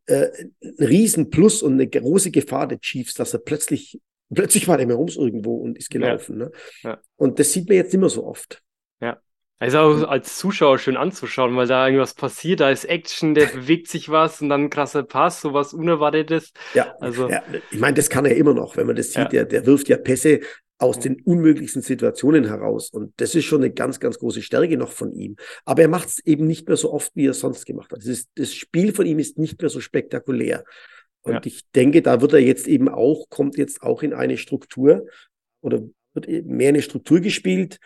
äh, ein Riesenplus und eine große Gefahr der Chiefs, dass er plötzlich plötzlich war der Mahomes irgendwo und ist gelaufen. Ja. Ne? Ja. Und das sieht man jetzt nicht mehr so oft. Ja. Also auch als Zuschauer schön anzuschauen, weil da irgendwas passiert, da ist Action, der bewegt sich was und dann ein krasser Pass, sowas Unerwartetes. Ja, also, ja. ich meine, das kann er immer noch, wenn man das sieht, ja. der, der wirft ja Pässe aus den unmöglichsten Situationen heraus. Und das ist schon eine ganz, ganz große Stärke noch von ihm. Aber er macht es eben nicht mehr so oft, wie er es sonst gemacht hat. Das, ist, das Spiel von ihm ist nicht mehr so spektakulär. Und ja. ich denke, da wird er jetzt eben auch, kommt jetzt auch in eine Struktur oder wird mehr eine Struktur gespielt,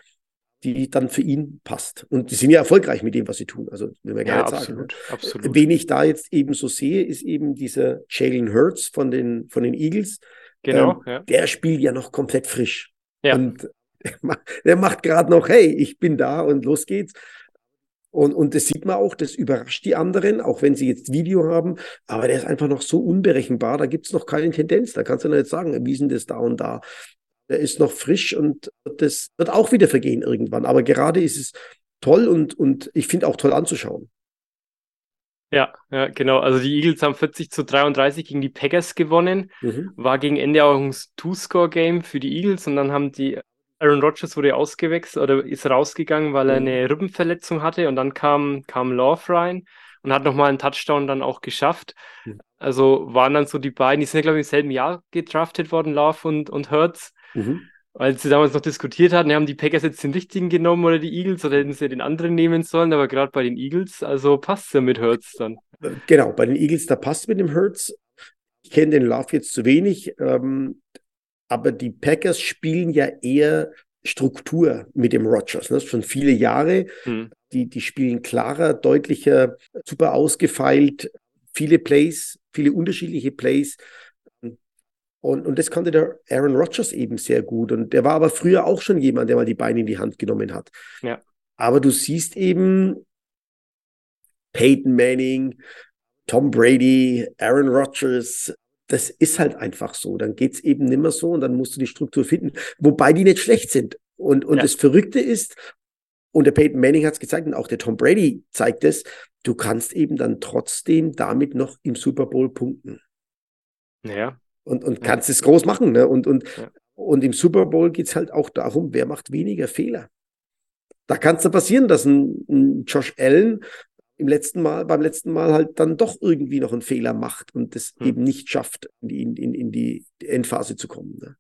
die dann für ihn passt. Und die sind ja erfolgreich mit dem, was sie tun. Also, wenn wir ja, gar absolut, sagen. Ne? Absolut. Wen ich da jetzt eben so sehe, ist eben dieser Jalen Hurts von den, von den Eagles. Genau. Ähm, ja. Der spielt ja noch komplett frisch. Ja. Und der macht gerade noch, hey, ich bin da und los geht's. Und, und das sieht man auch, das überrascht die anderen, auch wenn sie jetzt Video haben. Aber der ist einfach noch so unberechenbar, da gibt es noch keine Tendenz. Da kannst du nicht sagen, wie ist denn das da und da. Der ist noch frisch und das wird auch wieder vergehen irgendwann. Aber gerade ist es toll und, und ich finde auch toll anzuschauen. Ja, ja, genau. Also die Eagles haben 40 zu 33 gegen die Packers gewonnen. Mhm. War gegen Ende auch ein Two-Score-Game für die Eagles und dann haben die Aaron Rodgers wurde ausgewechselt oder ist rausgegangen, weil er mhm. eine Rippenverletzung hatte und dann kam, kam Love rein und hat nochmal einen Touchdown dann auch geschafft. Mhm. Also waren dann so die beiden, die sind ja, glaube ich, im selben Jahr gedraftet worden, Love und, und Hertz. Mhm. Weil sie damals noch diskutiert hatten, haben die Packers jetzt den richtigen genommen oder die Eagles oder hätten sie den anderen nehmen sollen, aber gerade bei den Eagles, also passt es ja mit Hertz dann. Genau, bei den Eagles, da passt mit dem Hertz. Ich kenne den Love jetzt zu wenig. Ähm, aber die Packers spielen ja eher Struktur mit dem Rogers. Ne? Schon viele Jahre. Mhm. Die, die spielen klarer, deutlicher, super ausgefeilt, viele Plays, viele unterschiedliche Plays. Und, und das konnte der Aaron Rodgers eben sehr gut. Und der war aber früher auch schon jemand, der mal die Beine in die Hand genommen hat. Ja. Aber du siehst eben Peyton Manning, Tom Brady, Aaron Rodgers, das ist halt einfach so. Dann geht es eben nimmer so und dann musst du die Struktur finden, wobei die nicht schlecht sind. Und, und ja. das Verrückte ist, und der Peyton Manning hat es gezeigt und auch der Tom Brady zeigt es, du kannst eben dann trotzdem damit noch im Super Bowl punkten. Ja. Und, und kannst ja. es groß machen. Ne? Und, und, ja. und im Super Bowl geht es halt auch darum, wer macht weniger Fehler. Da kann es dann passieren, dass ein, ein Josh Allen im letzten Mal, beim letzten Mal halt dann doch irgendwie noch einen Fehler macht und es hm. eben nicht schafft, in, in, in die Endphase zu kommen. Ne?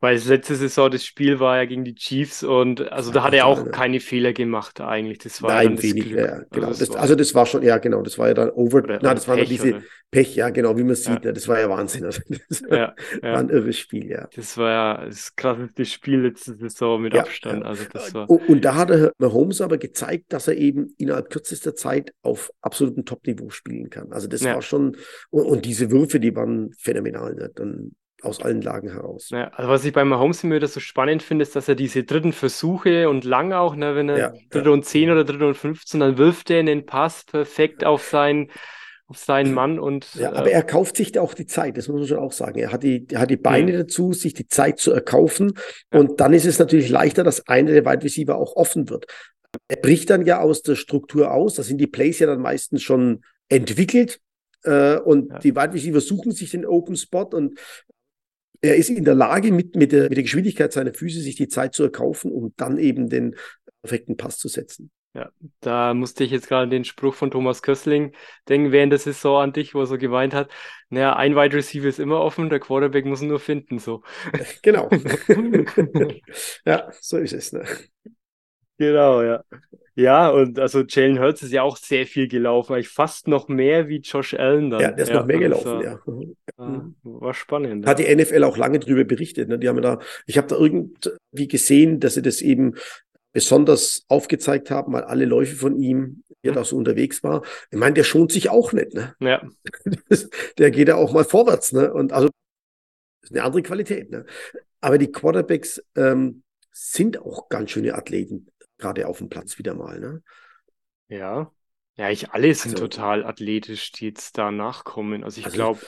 Weil letzte Saison das Spiel war ja gegen die Chiefs und also da hat er auch keine Fehler gemacht eigentlich. Das war Nein, wenig, Glück. ja, genau. Also das, also das war schon, ja genau, das war ja dann over, oder, na, das war Pech, diese oder? Pech, ja genau, wie man sieht, ja. das war ja Wahnsinn. Also das ja, war ein irres Spiel, ja. Das war ja das krasseste Spiel letzte Saison mit Abstand. Also das war und da hat er Mahomes aber gezeigt, dass er eben innerhalb kürzester Zeit auf absolutem Top-Niveau spielen kann. Also das war schon, und, und, diese Würfe, die waren phänomenal. Ne? Dann aus allen Lagen heraus. Ja, also was ich bei Mahomes immer so spannend finde, ist, dass er diese dritten Versuche und lang auch, ne, wenn er ja, dritte ja. und 10 oder dritte und 15, dann wirft er in den Pass perfekt auf seinen auf seinen Mann und. Ja, aber äh, er kauft sich da auch die Zeit, das muss man schon auch sagen. Er hat die, er hat die Beine mhm. dazu, sich die Zeit zu erkaufen. Ja. Und dann ist es natürlich leichter, dass einer der Wide Receiver auch offen wird. Er bricht dann ja aus der Struktur aus. Da sind die Plays ja dann meistens schon entwickelt. Äh, und ja. die Wide Receiver suchen sich den Open Spot und er ist in der Lage, mit, mit, der, mit der Geschwindigkeit seiner Füße sich die Zeit zu erkaufen, um dann eben den perfekten Pass zu setzen. Ja, da musste ich jetzt gerade den Spruch von Thomas Kössling denken während der Saison an dich, wo er so geweint hat. Naja, ein Wide Receiver ist immer offen, der Quarterback muss ihn nur finden, so. Genau. ja, so ist es. Ne? Genau, ja. Ja, und also Jalen Hurts ist ja auch sehr viel gelaufen, eigentlich fast noch mehr wie Josh Allen dann. Ja, der ist ja, noch mehr gelaufen, ja. Mhm. War spannend. Hat die NFL auch lange drüber berichtet. Ne? Die haben da, ich habe da irgendwie gesehen, dass sie das eben besonders aufgezeigt haben, weil alle Läufe von ihm, der mhm. da so unterwegs war. Ich meine, der schont sich auch nicht, ne? Ja. der geht ja auch mal vorwärts, ne? Und also ist eine andere Qualität, ne? Aber die Quarterbacks ähm, sind auch ganz schöne Athleten gerade auf dem Platz wieder mal. Ne? Ja. Ja, ich alle sind also, total athletisch, die jetzt da nachkommen. Also ich also, glaube,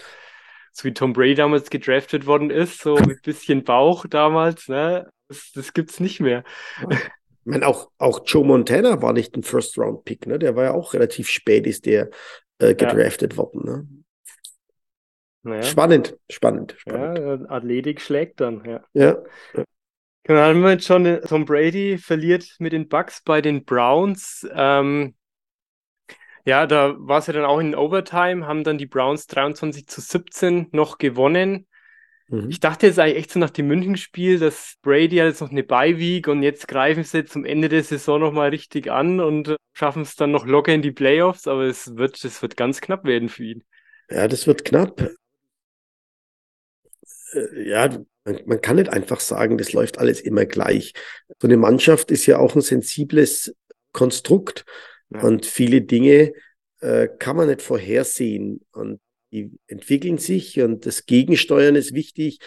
so wie Tom Brady damals gedraftet worden ist, so mit bisschen Bauch damals, ne, das, das gibt's nicht mehr. Ich meine, auch, auch Joe Montana war nicht ein First-Round-Pick, ne? Der war ja auch relativ spät, ist der äh, gedraftet ja. worden, ne? Naja. Spannend, spannend, spannend. Ja, Athletik schlägt dann, ja. Ja. Genau, dann haben wir jetzt schon, äh, Tom Brady verliert mit den Bucks bei den Browns. Ähm, ja, da war es ja dann auch in Overtime, haben dann die Browns 23 zu 17 noch gewonnen. Mhm. Ich dachte jetzt eigentlich echt so nach dem Münchenspiel, dass Brady hat jetzt noch eine Beiweek und jetzt greifen sie zum Ende der Saison nochmal richtig an und schaffen es dann noch locker in die Playoffs, aber es wird, es wird ganz knapp werden für ihn. Ja, das wird knapp. Äh, ja, man, kann nicht einfach sagen, das läuft alles immer gleich. So eine Mannschaft ist ja auch ein sensibles Konstrukt ja. und viele Dinge äh, kann man nicht vorhersehen und die entwickeln sich und das Gegensteuern ist wichtig.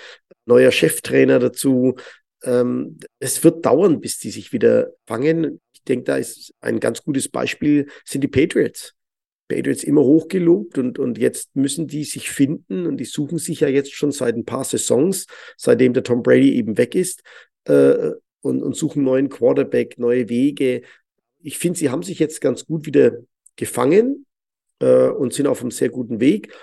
Neuer Cheftrainer dazu. Ähm, es wird dauern, bis die sich wieder fangen. Ich denke, da ist ein ganz gutes Beispiel, sind die Patriots. Patriots immer hochgelobt und, und jetzt müssen die sich finden und die suchen sich ja jetzt schon seit ein paar Saisons, seitdem der Tom Brady eben weg ist äh, und, und suchen neuen Quarterback, neue Wege. Ich finde, sie haben sich jetzt ganz gut wieder gefangen äh, und sind auf einem sehr guten Weg.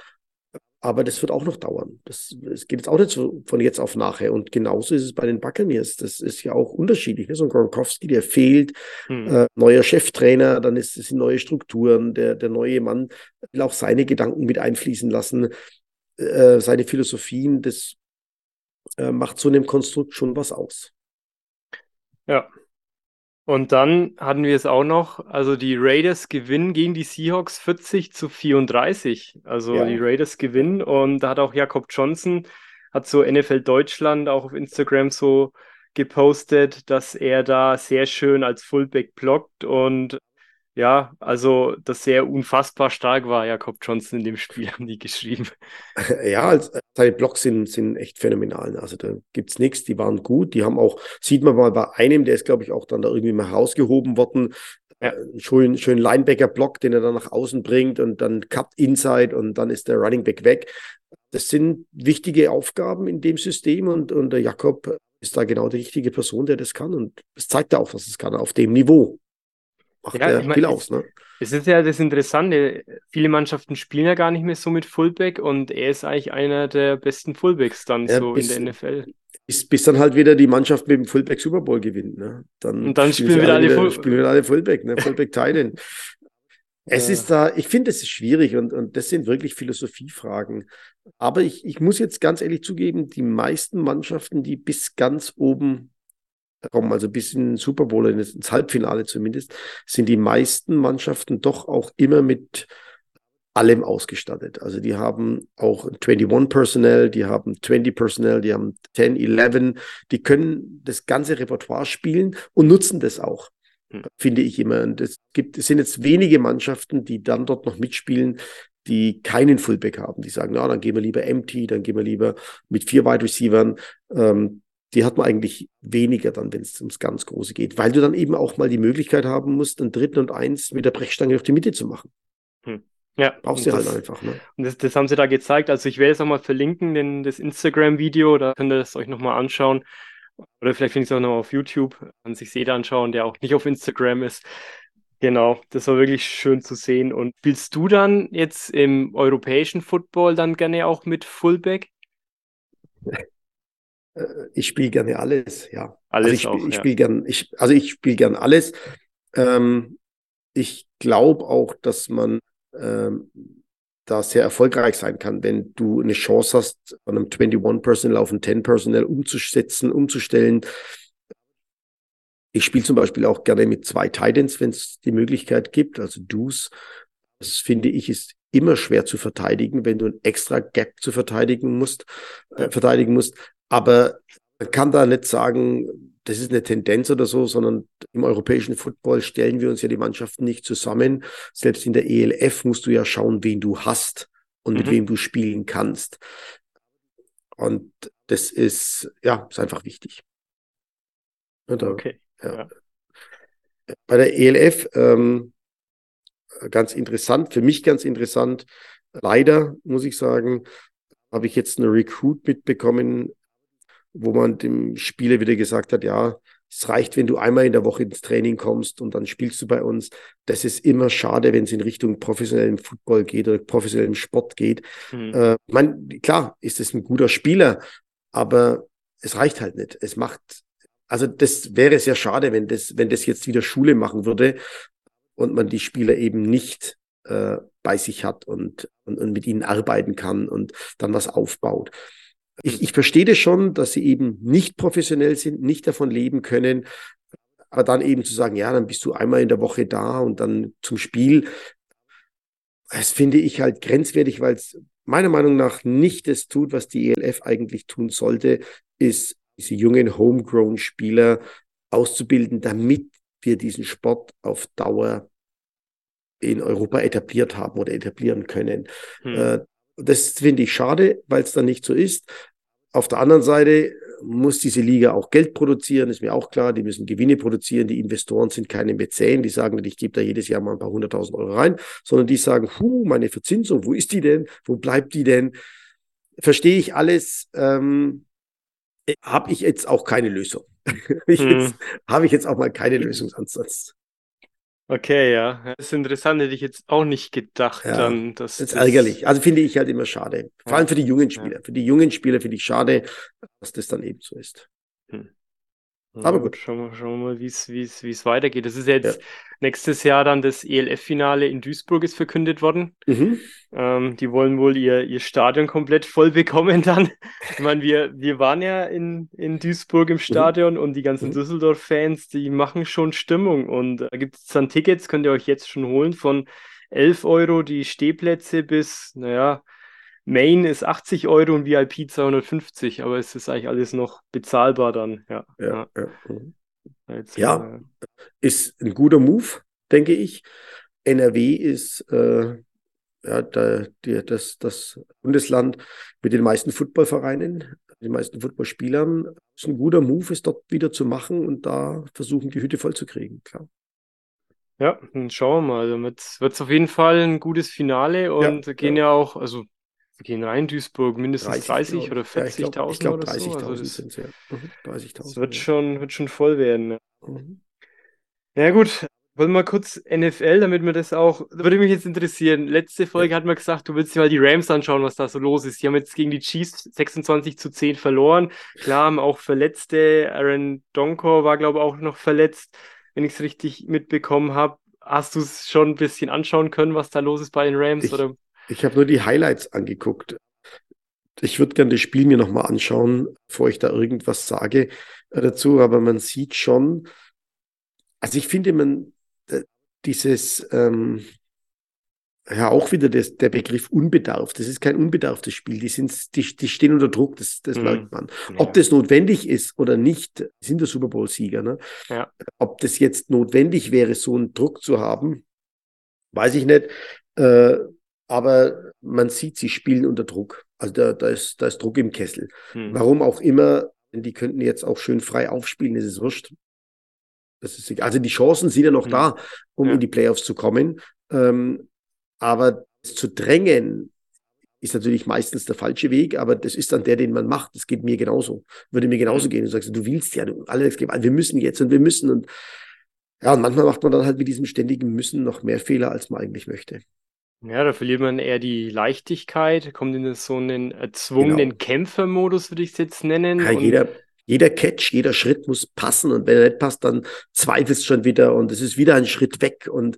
Aber das wird auch noch dauern. Das, das geht jetzt auch nicht so von jetzt auf nachher. Und genauso ist es bei den Buccaneers. Das ist ja auch unterschiedlich. Ne? So ein Gronkowski, der fehlt, hm. äh, neuer Cheftrainer, dann ist es neue Strukturen. Der, der neue Mann will auch seine Gedanken mit einfließen lassen, äh, seine Philosophien. Das äh, macht so einem Konstrukt schon was aus. Ja, und dann hatten wir es auch noch, also die Raiders gewinnen gegen die Seahawks 40 zu 34. Also ja. die Raiders gewinnen und da hat auch Jakob Johnson, hat so NFL Deutschland auch auf Instagram so gepostet, dass er da sehr schön als Fullback blockt und ja, also dass er unfassbar stark war, Jakob Johnson in dem Spiel, haben die geschrieben. Ja, als, seine Blocks sind, sind echt phänomenal. Also da gibt es nichts, die waren gut. Die haben auch, sieht man mal bei einem, der ist, glaube ich, auch dann da irgendwie mal rausgehoben worden. Ja. Äh, schön, schön Linebacker-Block, den er dann nach außen bringt und dann Cut Inside und dann ist der Running Back weg. Das sind wichtige Aufgaben in dem System und, und der Jakob ist da genau die richtige Person, der das kann. Und es zeigt er auch, dass es kann, auf dem Niveau. Macht ja, er ich mein, viel aus, ne? Es ist ja das Interessante. Viele Mannschaften spielen ja gar nicht mehr so mit Fullback und er ist eigentlich einer der besten Fullbacks dann ja, so bis, in der NFL. Bis, bis dann halt wieder die Mannschaft mit dem Fullback Super Bowl gewinnt. Ne? Dann und dann spielen, wieder alle, wieder, Full spielen wieder alle Fullback, ne? Fullback Titan. Es ja. ist da, ich finde, es ist schwierig und, und das sind wirklich Philosophiefragen. Aber ich, ich muss jetzt ganz ehrlich zugeben, die meisten Mannschaften, die bis ganz oben kommen, also bis in den Super Bowl, ins Halbfinale zumindest, sind die meisten Mannschaften doch auch immer mit allem ausgestattet. Also die haben auch 21 Personnel, die haben 20 Personnel, die haben 10, 11, die können das ganze Repertoire spielen und nutzen das auch. Hm. Finde ich immer. Und es gibt, es sind jetzt wenige Mannschaften, die dann dort noch mitspielen, die keinen Fullback haben. Die sagen, na, dann gehen wir lieber empty, dann gehen wir lieber mit vier Wide Receivern. Ähm, die hat man eigentlich weniger dann, wenn es ums ganz Große geht, weil du dann eben auch mal die Möglichkeit haben musst, einen dritten und eins mit der Brechstange auf die Mitte zu machen. Hm. Ja, brauchst du halt einfach. Ne? Und das, das, haben sie da gezeigt. Also ich werde es auch mal verlinken, den, das Instagram-Video, da könnt ihr es euch nochmal anschauen. Oder vielleicht finde ich es auch noch auf YouTube, kann sich jeder anschauen, der auch nicht auf Instagram ist. Genau, das war wirklich schön zu sehen. Und spielst du dann jetzt im europäischen Football dann gerne auch mit Fullback? Äh, ich spiele gerne alles, ja. Alles also ich, auch, ich ja. spiele gern, ich, also ich spiele gern alles. Ähm, ich glaube auch, dass man ähm, da sehr erfolgreich sein kann, wenn du eine Chance hast, von einem 21 Personal auf ein 10 Personal umzusetzen, umzustellen. Ich spiele zum Beispiel auch gerne mit zwei Titans, wenn es die Möglichkeit gibt, also Do's. Das finde ich ist immer schwer zu verteidigen, wenn du ein extra Gap zu verteidigen musst, äh, verteidigen musst. Aber man kann da nicht sagen, das ist eine Tendenz oder so, sondern im europäischen Football stellen wir uns ja die Mannschaften nicht zusammen. Selbst in der ELF musst du ja schauen, wen du hast und mit mhm. wem du spielen kannst. Und das ist, ja, ist einfach wichtig. Und, okay. Ja. Bei der ELF, ähm, ganz interessant, für mich ganz interessant, leider muss ich sagen, habe ich jetzt eine Recruit mitbekommen, wo man dem Spieler wieder gesagt hat, ja, es reicht, wenn du einmal in der Woche ins Training kommst und dann spielst du bei uns. Das ist immer schade, wenn es in Richtung professionellen Football geht oder professionellen Sport geht. Mhm. Äh, meine, klar, ist es ein guter Spieler, aber es reicht halt nicht. Es macht, also das wäre sehr schade, wenn das, wenn das jetzt wieder Schule machen würde und man die Spieler eben nicht äh, bei sich hat und, und, und mit ihnen arbeiten kann und dann was aufbaut. Ich, ich verstehe das schon, dass sie eben nicht professionell sind, nicht davon leben können. Aber dann eben zu sagen, ja, dann bist du einmal in der Woche da und dann zum Spiel. Das finde ich halt grenzwertig, weil es meiner Meinung nach nicht das tut, was die ELF eigentlich tun sollte, ist diese jungen Homegrown-Spieler auszubilden, damit wir diesen Sport auf Dauer in Europa etabliert haben oder etablieren können. Hm. Äh, das finde ich schade, weil es dann nicht so ist. Auf der anderen Seite muss diese Liga auch Geld produzieren, ist mir auch klar. Die müssen Gewinne produzieren. Die Investoren sind keine Mäzen, die sagen nicht, ich gebe da jedes Jahr mal ein paar hunderttausend Euro rein, sondern die sagen, huh, meine Verzinsung, wo ist die denn? Wo bleibt die denn? Verstehe ich alles. Ähm, habe ich jetzt auch keine Lösung. hm. Habe ich jetzt auch mal keine Lösungsansatz. Okay, ja. Das ist interessant, hätte ich jetzt auch nicht gedacht. Ja, dann, dass das ist das... ärgerlich. Also finde ich halt immer schade. Vor allem für die jungen Spieler. Ja. Für die jungen Spieler finde ich schade, dass das dann eben so ist. Hm. Aber gut. Schauen wir, schauen wir mal, wie es weitergeht. Das ist jetzt ja. nächstes Jahr dann das ELF-Finale in Duisburg ist verkündet worden. Mhm. Ähm, die wollen wohl ihr, ihr Stadion komplett voll bekommen dann. Ich meine, wir, wir waren ja in, in Duisburg im mhm. Stadion mhm. und die ganzen mhm. Düsseldorf-Fans, die machen schon Stimmung. Und da gibt es dann Tickets, könnt ihr euch jetzt schon holen von 11 Euro die Stehplätze bis, naja, Main ist 80 Euro und VIP 250, aber es ist eigentlich alles noch bezahlbar dann. Ja, ja, ja. Jetzt, ja äh, ist ein guter Move, denke ich. NRW ist äh, ja, da, die, das, das Bundesland mit den meisten Footballvereinen, den meisten Footballspielern. Ist ein guter Move, es dort wieder zu machen und da versuchen, die Hütte voll zu kriegen, klar. Ja, dann schauen wir mal. Damit wird es auf jeden Fall ein gutes Finale und ja, gehen ja. ja auch, also gehen rein, Duisburg, mindestens 30, 30 oder 40.000 ja, ich glaube, glaub, 30 so. Also das, sind ja. Mhm, 30.000. Das wird, schon, wird schon voll werden. Mhm. Ja gut, wollen wir mal kurz NFL, damit wir das auch, würde mich jetzt interessieren. Letzte Folge hat man gesagt, du willst dir mal die Rams anschauen, was da so los ist. Die haben jetzt gegen die Chiefs 26 zu 10 verloren. Klar, haben auch Verletzte. Aaron Donko war, glaube ich, auch noch verletzt, wenn ich es richtig mitbekommen habe. Hast du es schon ein bisschen anschauen können, was da los ist bei den Rams? Ich, oder? Ich habe nur die Highlights angeguckt. Ich würde gerne das Spiel mir nochmal anschauen, bevor ich da irgendwas sage äh, dazu, aber man sieht schon, also ich finde, man, dieses, ähm, ja, auch wieder das, der Begriff unbedarft. Das ist kein unbedarftes Spiel. Die, sind, die, die stehen unter Druck, das, das mhm. merkt man. Ob ja. das notwendig ist oder nicht, sind der Super Bowl-Sieger. Ne? Ja. Ob das jetzt notwendig wäre, so einen Druck zu haben, weiß ich nicht. Äh, aber man sieht, sie spielen unter Druck. Also da, da, ist, da ist Druck im Kessel. Mhm. Warum auch immer, die könnten jetzt auch schön frei aufspielen, das ist wurscht. Das ist, also die Chancen sind ja noch mhm. da, um ja. in die Playoffs zu kommen. Ähm, aber zu drängen ist natürlich meistens der falsche Weg, aber das ist dann der, den man macht. Das geht mir genauso. Würde mir genauso mhm. gehen. Du sagst, du willst ja, du, Alex, wir müssen jetzt und wir müssen. Und ja, und manchmal macht man dann halt mit diesem ständigen Müssen noch mehr Fehler, als man eigentlich möchte. Ja, da verliert man eher die Leichtigkeit, kommt in so einen erzwungenen genau. Kämpfermodus, würde ich es jetzt nennen. Ja, jeder, jeder Catch, jeder Schritt muss passen und wenn er nicht passt, dann zweifelst schon wieder und es ist wieder ein Schritt weg und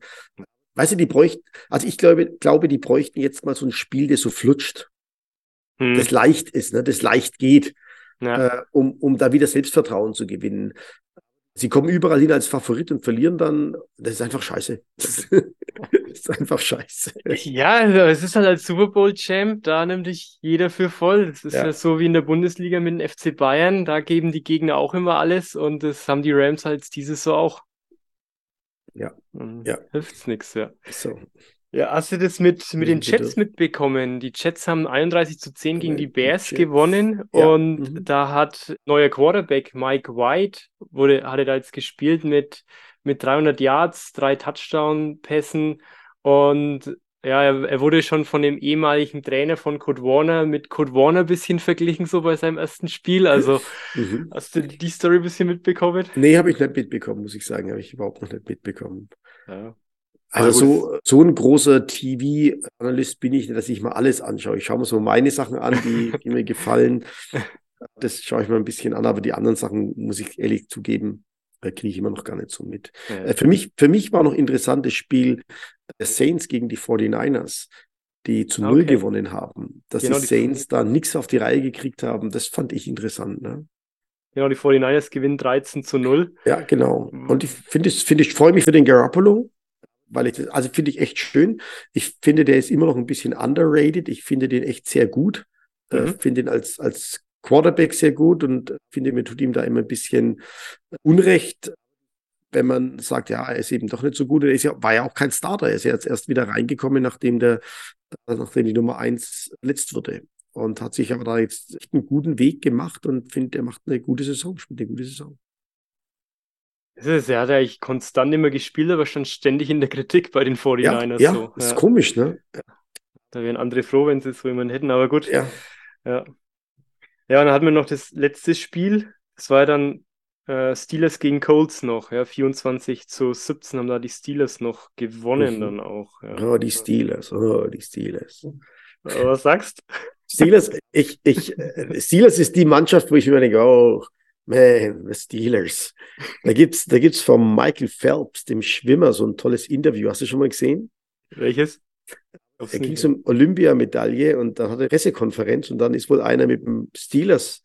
weißt du, die bräuchten, also ich glaube, glaube, die bräuchten jetzt mal so ein Spiel, das so flutscht, hm. das leicht ist, ne, das leicht geht, ja. äh, um, um da wieder Selbstvertrauen zu gewinnen. Sie kommen überall hin als Favorit und verlieren dann. Das ist einfach scheiße. Das ist einfach scheiße. Ja, also es ist halt als Super Bowl-Champ, da nimmt dich jeder für voll. Das ist ja. ja. so wie in der Bundesliga mit dem FC Bayern. Da geben die Gegner auch immer alles und das haben die Rams halt dieses so auch. Ja. Ja. Hilft's nichts, ja. So. Ja, hast du das mit, mit den Jets mitbekommen? Die Jets haben 31 zu 10 gegen die Bears die gewonnen ja. und mhm. da hat neuer Quarterback Mike White, wurde, hatte da jetzt gespielt mit, mit 300 Yards, drei Touchdown-Pässen und ja, er, er, wurde schon von dem ehemaligen Trainer von Kurt Warner mit Kurt Warner ein bisschen verglichen, so bei seinem ersten Spiel. Also mhm. hast du die Story ein bisschen mitbekommen? Nee, habe ich nicht mitbekommen, muss ich sagen. Habe ich überhaupt noch nicht mitbekommen. Ja. Also so, so ein großer TV-Analyst bin ich, dass ich mal alles anschaue. Ich schaue mir so meine Sachen an, die, die mir gefallen. Das schaue ich mir ein bisschen an, aber die anderen Sachen, muss ich ehrlich zugeben, äh, kriege ich immer noch gar nicht so mit. Ja. Äh, für, mich, für mich war noch interessant das Spiel der Saints gegen die 49ers, die zu Null okay. gewonnen haben. Dass genau, die Saints da nichts auf die Reihe gekriegt haben, das fand ich interessant. Ne? Genau, die 49ers gewinnen 13 zu 0. Ja, genau. Mhm. Und ich finde, find ich freue mich für den Garoppolo, weil ich das, also finde ich echt schön. Ich finde, der ist immer noch ein bisschen underrated. Ich finde den echt sehr gut. Äh, mhm. Äh, finde ihn als, als Quarterback sehr gut und finde, mir tut ihm da immer ein bisschen Unrecht, wenn man sagt, ja, er ist eben doch nicht so gut. Er ist ja, war ja auch kein Starter. Er ist ja jetzt erst wieder reingekommen, nachdem der, nachdem die Nummer eins verletzt wurde. Und hat sich aber da jetzt echt einen guten Weg gemacht und finde, er macht eine gute Saison, spielt eine gute Saison. Das ist, er hat eigentlich konstant immer gespielt, aber stand ständig in der Kritik bei den 49ers. Ja, ja so. ist ja. komisch, ne? Da wären andere froh, wenn sie so jemanden hätten, aber gut. Ja. Ja, ja und dann hatten wir noch das letzte Spiel. Das war dann äh, Steelers gegen Colts noch. Ja, 24 zu 17 haben da die Steelers noch gewonnen mhm. dann auch. Ja. Oh, die Steelers, oh, die Steelers. Was sagst Steelers, ich, ich, äh, Steelers ist die Mannschaft, wo ich mir denke, oh, Man, the Steelers. Da gibt's, da gibt's von Michael Phelps, dem Schwimmer, so ein tolles Interview. Hast du schon mal gesehen? Welches? Da ging es um Olympiamedaille und dann hat er Pressekonferenz und dann ist wohl einer mit dem Steelers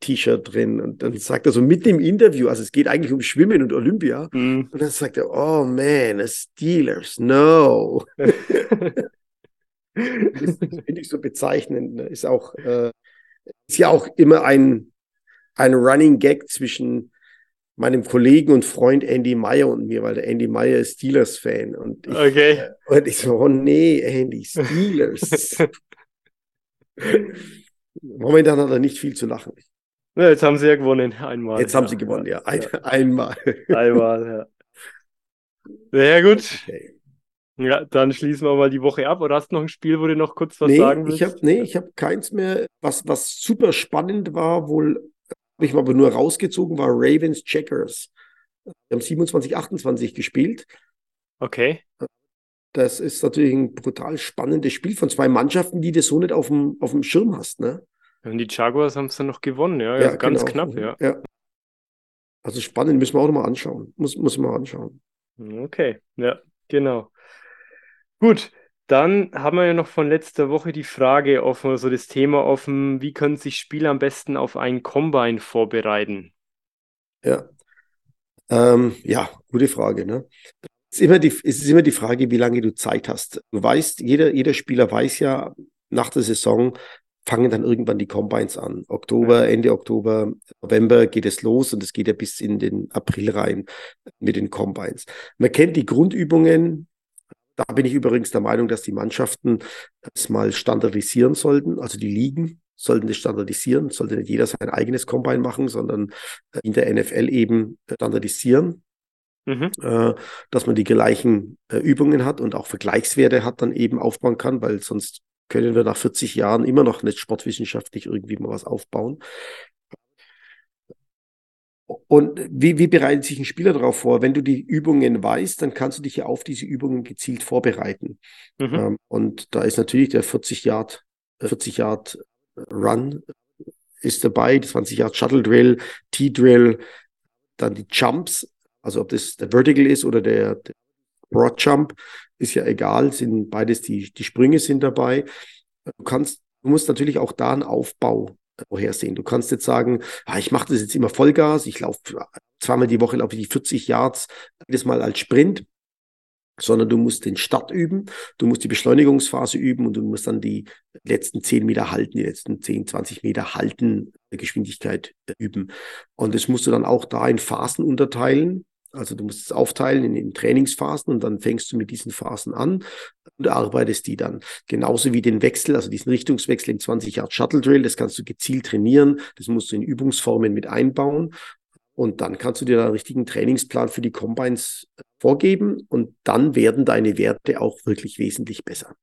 T-Shirt drin und dann sagt er so mit dem Interview, also es geht eigentlich um Schwimmen und Olympia mm. und dann sagt er, oh man, the Steelers, no. das finde ich so bezeichnend. Ne? Ist auch, äh, ist ja auch immer ein, ein Running Gag zwischen meinem Kollegen und Freund Andy Meyer und mir, weil der Andy Meyer ist Steelers-Fan. Und ich, Okay. äh, und ich so, oh nee, Andy, Steelers. Momentan hat er nicht viel zu lachen. Ja, jetzt haben sie ja gewonnen, einmal. Jetzt haben ja. sie gewonnen, ja. Ein, Einmal. Einmal, ja. Sehr gut. Okay. Ja, dann schließen wir mal die Woche ab. Oder hast du noch ein Spiel, wo du noch kurz was Nee, sagen ich willst? habe nee, ich hab keins mehr. Was, was super spannend war, wohl habe ich mal aber nur rausgezogen, war Ravens Checkers. Wir haben 27, 28 gespielt. Okay. Das ist natürlich ein brutal spannendes Spiel von zwei Mannschaften, die du so nicht auf dem, auf dem Schirm hast. Ne? Und die Jaguars haben es dann noch gewonnen, ja. Also ganz genau. knapp, ja. Also spannend, müssen wir auch nochmal anschauen. Muss, muss man mal anschauen. Okay, ja, genau. Gut, dann haben wir ja noch von letzter Woche die Frage offen, so das Thema offen, wie können sich Spieler am besten auf einen Combine vorbereiten? Ja. Ähm, ja, gute Frage. Ne? Es, ist immer die, es ist immer die Frage, wie lange du Zeit hast. Du weißt, jeder, jeder Spieler weiß ja, nach der Saison fangen dann irgendwann die Combines an. Oktober, Ende Oktober, November geht es los und es geht ja bis in den April rein mit den Combines. Man kennt die Grundübungen. Da bin ich übrigens der Meinung, dass die Mannschaften es mal standardisieren sollten, also die Ligen sollten das standardisieren, sollte nicht jeder sein eigenes Combine machen, sondern äh, in der NFL eben standardisieren, Mhm. äh, dass man die gleichen äh, Übungen hat und auch Vergleichswerte hat, dann eben aufbauen kann, weil sonst können wir nach 40 Jahren immer noch nicht sportwissenschaftlich irgendwie mal was aufbauen. Und wie, wie bereitet sich ein Spieler darauf vor? Wenn du die Übungen weißt, dann kannst du dich ja auf diese Übungen gezielt vorbereiten. Mhm. Ähm, und da ist natürlich der 40 Yard, 40 Yard Run ist dabei, die 20 Yard Shuttle Drill, T-Drill, dann die Jumps, also ob das der Vertical ist oder der, der Broad Jump, ist ja egal, sind beides die, die Sprünge sind dabei. Du kannst, du musst natürlich auch da einen Aufbau vorhersehen. Du kannst jetzt sagen, ah, ich mache das jetzt immer Vollgas, ich laufe zweimal die Woche laufe ich die 40 Yards jedes Mal als Sprint, sondern du musst den Start üben, du musst die Beschleunigungsphase üben und du musst dann die letzten 10 Meter halten, die letzten 10, 20 Meter halten, Geschwindigkeit üben. Und das musst du dann auch da in Phasen unterteilen. Also du musst es aufteilen in, in Trainingsphasen und dann fängst du mit diesen Phasen an und arbeitest die dann. Genauso wie den Wechsel, also diesen Richtungswechsel im 20 Yard Shuttle Drill, das kannst du gezielt trainieren, das musst du in Übungsformen mit einbauen. Und dann kannst du dir einen richtigen Trainingsplan für die Combines vorgeben und dann werden deine Werte auch wirklich wesentlich besser.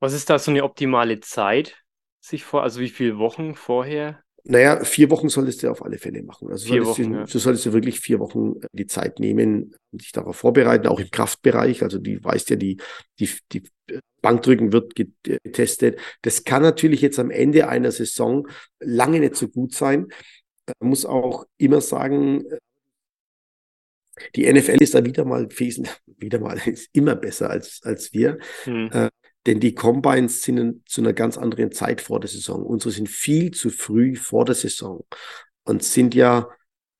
Was ist da so eine optimale Zeit, sich vor, also wie viele Wochen vorher? Naja, vier Wochen solltest du auf alle Fälle machen. Also Vier solltest Wochen, du, ja. du solltest dir wirklich vier Wochen äh, die Zeit nehmen, dich darauf vorbereiten, auch im Kraftbereich. Also die weißt ja, die, die, die Bankdrücken wird getestet. Das kann natürlich jetzt am Ende einer Saison lange nicht so gut sein. Man muss auch immer sagen, die NFL ist da wieder mal wieder mal ist immer besser als, als wir. Hm. Denn die Combines sind in, zu einer ganz anderen Zeit vor der Saison. Unsere sind viel zu früh vor der Saison und sind ja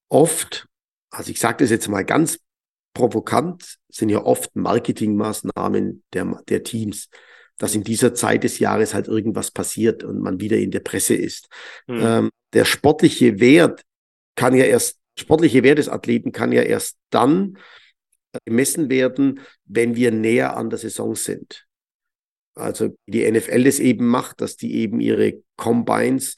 oft, also ich sage das jetzt mal ganz provokant, sind ja oft Marketingmaßnahmen der, der Teams, dass in dieser Zeit des Jahres halt irgendwas passiert und man wieder in der Presse ist. Hm. Ähm, der sportliche Wert kann ja erst, sportliche Wert des Athleten kann ja erst dann gemessen werden, wenn wir näher an der Saison sind. Also die NFL das eben macht, dass die eben ihre Combines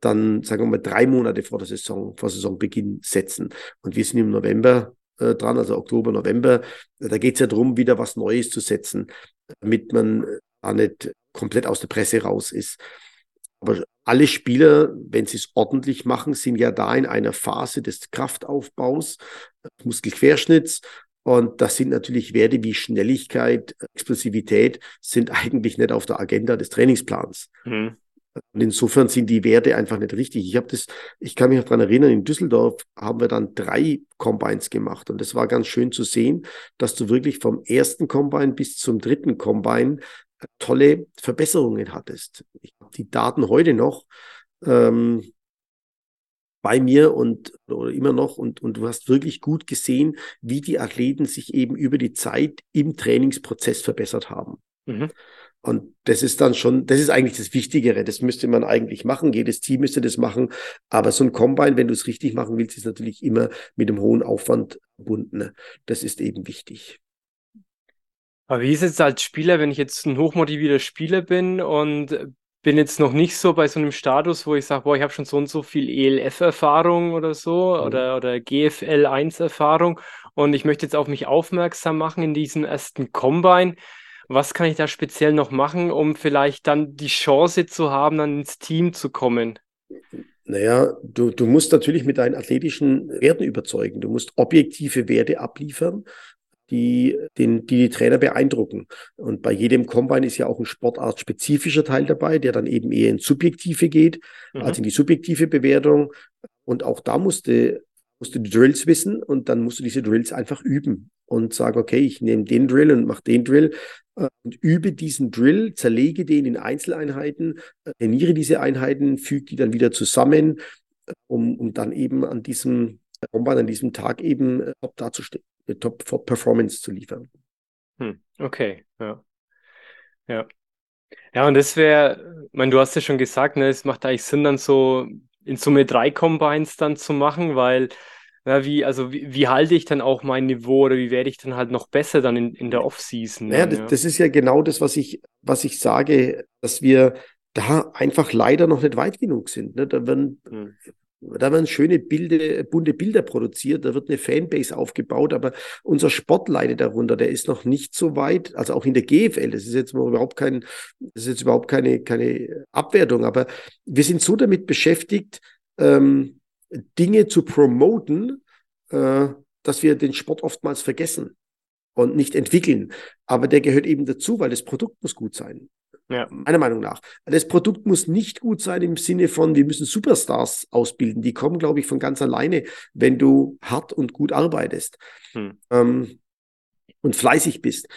dann, sagen wir mal, drei Monate vor der Saison, vor Saisonbeginn setzen. Und wir sind im November äh, dran, also Oktober, November. Da geht es ja darum, wieder was Neues zu setzen, damit man da nicht komplett aus der Presse raus ist. Aber alle Spieler, wenn sie es ordentlich machen, sind ja da in einer Phase des Kraftaufbaus, Muskelquerschnitts und das sind natürlich Werte wie Schnelligkeit, Explosivität, sind eigentlich nicht auf der Agenda des Trainingsplans. Hm. Und insofern sind die Werte einfach nicht richtig. Ich habe das, ich kann mich noch daran erinnern, in Düsseldorf haben wir dann drei Combines gemacht. Und das war ganz schön zu sehen, dass du wirklich vom ersten Combine bis zum dritten Combine tolle Verbesserungen hattest. Ich habe die Daten heute noch. Ähm, bei mir und oder immer noch und, und du hast wirklich gut gesehen, wie die Athleten sich eben über die Zeit im Trainingsprozess verbessert haben. Mhm. Und das ist dann schon, das ist eigentlich das Wichtigere. Das müsste man eigentlich machen. Jedes Team müsste das machen. Aber so ein Combine, wenn du es richtig machen willst, ist natürlich immer mit einem hohen Aufwand verbunden. Das ist eben wichtig. Aber wie ist es als Spieler, wenn ich jetzt ein hochmotivierter Spieler bin und bin jetzt noch nicht so bei so einem Status, wo ich sage, boah, ich habe schon so und so viel ELF-Erfahrung oder so mhm. oder, oder GFL 1-Erfahrung und ich möchte jetzt auf mich aufmerksam machen in diesem ersten Combine. Was kann ich da speziell noch machen, um vielleicht dann die Chance zu haben, dann ins Team zu kommen? Naja, du, du musst natürlich mit deinen athletischen Werten überzeugen. Du musst objektive Werte abliefern die, den, die die Trainer beeindrucken. Und bei jedem Combine ist ja auch ein sportartspezifischer Teil dabei, der dann eben eher ins Subjektive geht, mhm. als in die subjektive Bewertung. Und auch da musste, musste die Drills wissen und dann musst du diese Drills einfach üben und sagen, okay, ich nehme den Drill und mache den Drill äh, und übe diesen Drill, zerlege den in Einzeleinheiten, äh, trainiere diese Einheiten, füge die dann wieder zusammen, äh, um, um dann eben an diesem Combine, an diesem Tag eben top dazustehen. Top-Performance zu liefern. Hm, okay, ja. Ja. Ja, und das wäre, ich meine, du hast ja schon gesagt, ne, es macht eigentlich Sinn, dann so in Summe drei Combines dann zu machen, weil, ja, wie, also wie, wie halte ich dann auch mein Niveau oder wie werde ich dann halt noch besser dann in, in der Off-Season? Naja, das, ja. das ist ja genau das, was ich, was ich sage, dass wir da einfach leider noch nicht weit genug sind. Ne? Da werden hm. Da werden schöne Bilder, bunte Bilder produziert, da wird eine Fanbase aufgebaut, aber unser Sport leidet darunter, der ist noch nicht so weit, also auch in der GFL, das ist jetzt überhaupt kein, das ist jetzt überhaupt keine, keine Abwertung, aber wir sind so damit beschäftigt, ähm, Dinge zu promoten, äh, dass wir den Sport oftmals vergessen und nicht entwickeln. Aber der gehört eben dazu, weil das Produkt muss gut sein. Ja. Meiner Meinung nach. Das Produkt muss nicht gut sein im Sinne von, wir müssen Superstars ausbilden. Die kommen, glaube ich, von ganz alleine, wenn du hart und gut arbeitest hm. ähm, und fleißig bist.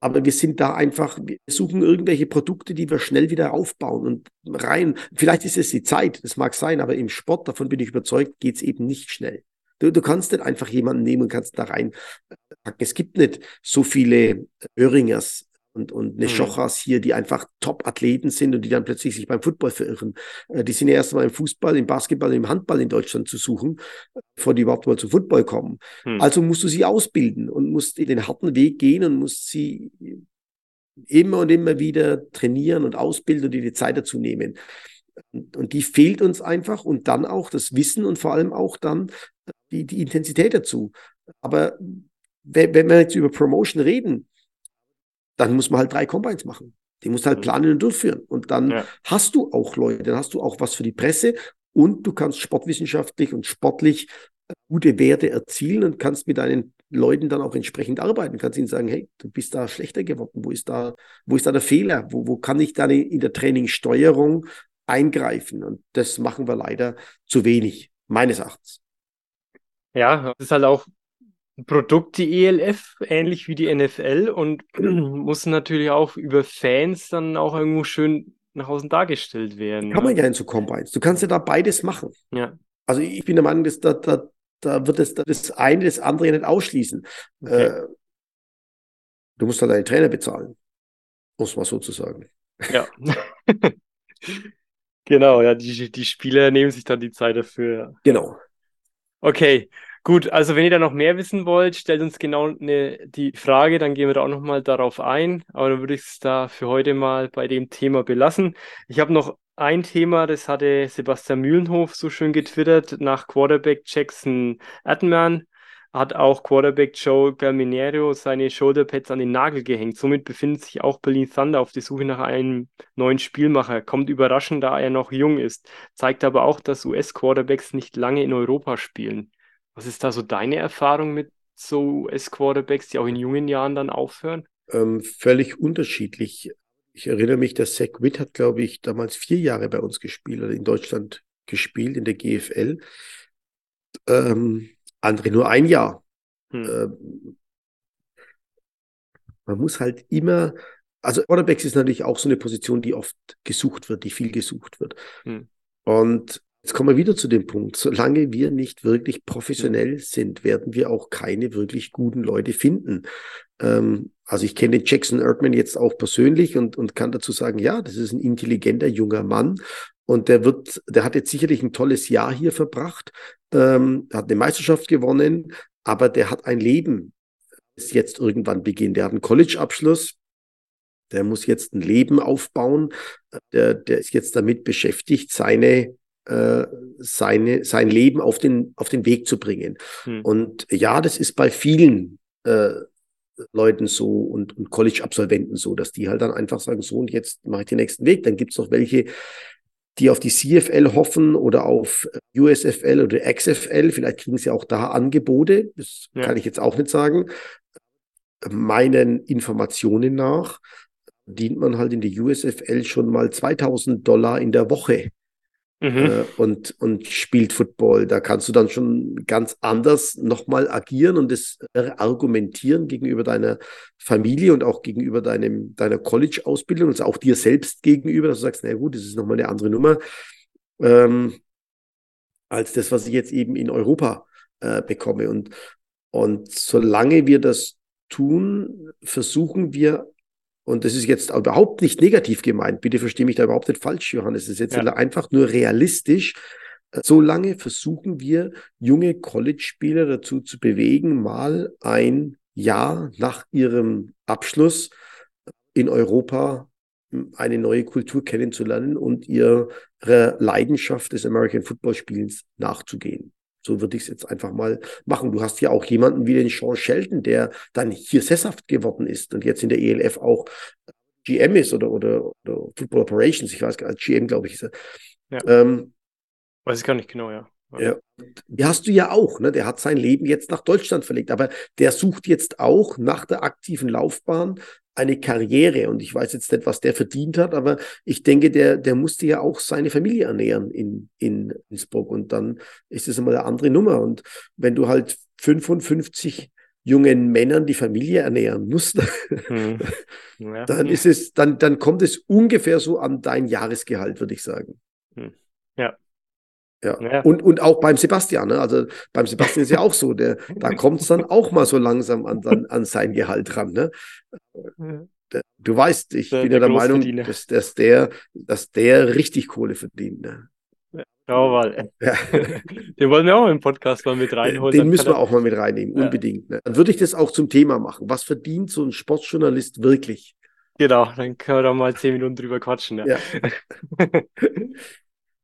Aber wir sind da einfach, wir suchen irgendwelche Produkte, die wir schnell wieder aufbauen und rein. Vielleicht ist es die Zeit, das mag sein, aber im Sport, davon bin ich überzeugt, geht es eben nicht schnell. Du, du kannst nicht einfach jemanden nehmen und kannst da rein packen. Es gibt nicht so viele Öhringers und, und eine mhm. Schochas hier, die einfach Top-Athleten sind und die dann plötzlich sich beim Football verirren. Äh, die sind ja erst mal im Fußball, im Basketball, im Handball in Deutschland zu suchen, bevor die überhaupt mal zum Football kommen. Mhm. Also musst du sie ausbilden und musst den harten Weg gehen und musst sie immer und immer wieder trainieren und ausbilden und dir die Zeit dazu nehmen. Und, und die fehlt uns einfach und dann auch das Wissen und vor allem auch dann die, die Intensität dazu. Aber wenn, wenn wir jetzt über Promotion reden, dann muss man halt drei Combines machen. Die musst halt mhm. planen und durchführen. Und dann ja. hast du auch Leute, dann hast du auch was für die Presse und du kannst sportwissenschaftlich und sportlich äh, gute Werte erzielen und kannst mit deinen Leuten dann auch entsprechend arbeiten. Kannst ihnen sagen, hey, du bist da schlechter geworden. Wo ist da, wo ist da der Fehler? Wo, wo kann ich da in der Trainingssteuerung eingreifen? Und das machen wir leider zu wenig, meines Erachtens. Ja, das ist halt auch Produkt, die ELF, ähnlich wie die NFL und muss natürlich auch über Fans dann auch irgendwo schön nach außen dargestellt werden. Kann man ne? ja in so Combines. Du kannst ja da beides machen. Ja. Also ich bin der Meinung, dass da, da, da wird das, das eine das andere nicht ausschließen. Okay. Äh, du musst dann deinen Trainer bezahlen. Muss man sozusagen. Ja. genau, ja, die, die Spieler nehmen sich dann die Zeit dafür. Genau. Okay, Gut, also wenn ihr da noch mehr wissen wollt, stellt uns genau eine, die Frage, dann gehen wir da auch nochmal darauf ein. Aber dann würde ich es da für heute mal bei dem Thema belassen. Ich habe noch ein Thema, das hatte Sebastian Mühlenhof so schön getwittert nach Quarterback Jackson Atman hat auch Quarterback Joe Galminero seine Shoulderpads an den Nagel gehängt. Somit befindet sich auch Berlin Thunder auf der Suche nach einem neuen Spielmacher. Kommt überraschend, da er noch jung ist. Zeigt aber auch, dass US-Quarterbacks nicht lange in Europa spielen. Was ist da so deine Erfahrung mit so US-Quarterbacks, die auch in jungen Jahren dann aufhören? Ähm, völlig unterschiedlich. Ich erinnere mich, dass Zach Witt hat, glaube ich, damals vier Jahre bei uns gespielt oder in Deutschland gespielt, in der GFL. Ähm, andere nur ein Jahr. Hm. Ähm, man muss halt immer, also Quarterbacks ist natürlich auch so eine Position, die oft gesucht wird, die viel gesucht wird. Hm. Und Jetzt kommen wir wieder zu dem Punkt. Solange wir nicht wirklich professionell sind, werden wir auch keine wirklich guten Leute finden. Ähm, also ich kenne Jackson Erdman jetzt auch persönlich und, und kann dazu sagen, ja, das ist ein intelligenter junger Mann. Und der wird, der hat jetzt sicherlich ein tolles Jahr hier verbracht, ähm, hat eine Meisterschaft gewonnen, aber der hat ein Leben, das jetzt irgendwann beginnt. Der hat einen College-Abschluss, der muss jetzt ein Leben aufbauen, der, der ist jetzt damit beschäftigt, seine äh, seine, sein Leben auf den, auf den Weg zu bringen. Hm. Und ja, das ist bei vielen äh, Leuten so und, und College-Absolventen so, dass die halt dann einfach sagen, so und jetzt mache ich den nächsten Weg. Dann gibt es noch welche, die auf die CFL hoffen oder auf USFL oder XFL. Vielleicht kriegen sie auch da Angebote. Das ja. kann ich jetzt auch nicht sagen. Meinen Informationen nach dient man halt in die USFL schon mal 2000 Dollar in der Woche mhm. äh, und, und spielt Football. Da kannst du dann schon ganz anders nochmal agieren und das argumentieren gegenüber deiner Familie und auch gegenüber deinem, deiner College-Ausbildung, also auch dir selbst gegenüber, dass du sagst, na gut, das ist nochmal eine andere Nummer, ähm, als das, was ich jetzt eben in Europa äh, bekomme. Und, und solange wir das tun, versuchen wir und das ist jetzt überhaupt nicht negativ gemeint. Bitte verstehe mich da überhaupt nicht falsch, Johannes. Es ist jetzt ja. einfach nur realistisch. Solange versuchen wir, junge College-Spieler dazu zu bewegen, mal ein Jahr nach ihrem Abschluss in Europa eine neue Kultur kennenzulernen und ihre Leidenschaft des American Football Spielens nachzugehen. So würde ich es jetzt einfach mal machen. Du hast ja auch jemanden wie den Sean Shelton, der dann hier sesshaft geworden ist und jetzt in der ELF auch GM ist oder, oder, oder Football Operations, ich weiß gar nicht, GM, glaube ich, ist er. Ja. Ähm, weiß ich gar nicht genau, ja. Ja, die hast du ja auch, ne? Der hat sein Leben jetzt nach Deutschland verlegt, aber der sucht jetzt auch nach der aktiven Laufbahn eine Karriere. Und ich weiß jetzt nicht, was der verdient hat, aber ich denke, der, der musste ja auch seine Familie ernähren in, in Innsbruck. Und dann ist es immer eine andere Nummer. Und wenn du halt 55 jungen Männern die Familie ernähren musst, hm. ja. dann ist es, dann, dann kommt es ungefähr so an dein Jahresgehalt, würde ich sagen. Ja. Und, und auch beim Sebastian, ne? also beim Sebastian ist ja auch so, der, da kommt es dann auch mal so langsam an, an, an sein Gehalt ran. Ne? Du weißt, ich der, bin ja der, der Meinung, dass, dass, der, dass der richtig Kohle verdient. Ne? Mal. Ja. Den wollen wir auch im Podcast mal mit reinholen. Den müssen wir auch mal mit reinnehmen, ja. unbedingt. Ne? Dann würde ich das auch zum Thema machen. Was verdient so ein Sportjournalist wirklich? Genau, dann können wir da mal zehn Minuten drüber quatschen. Ja. ja.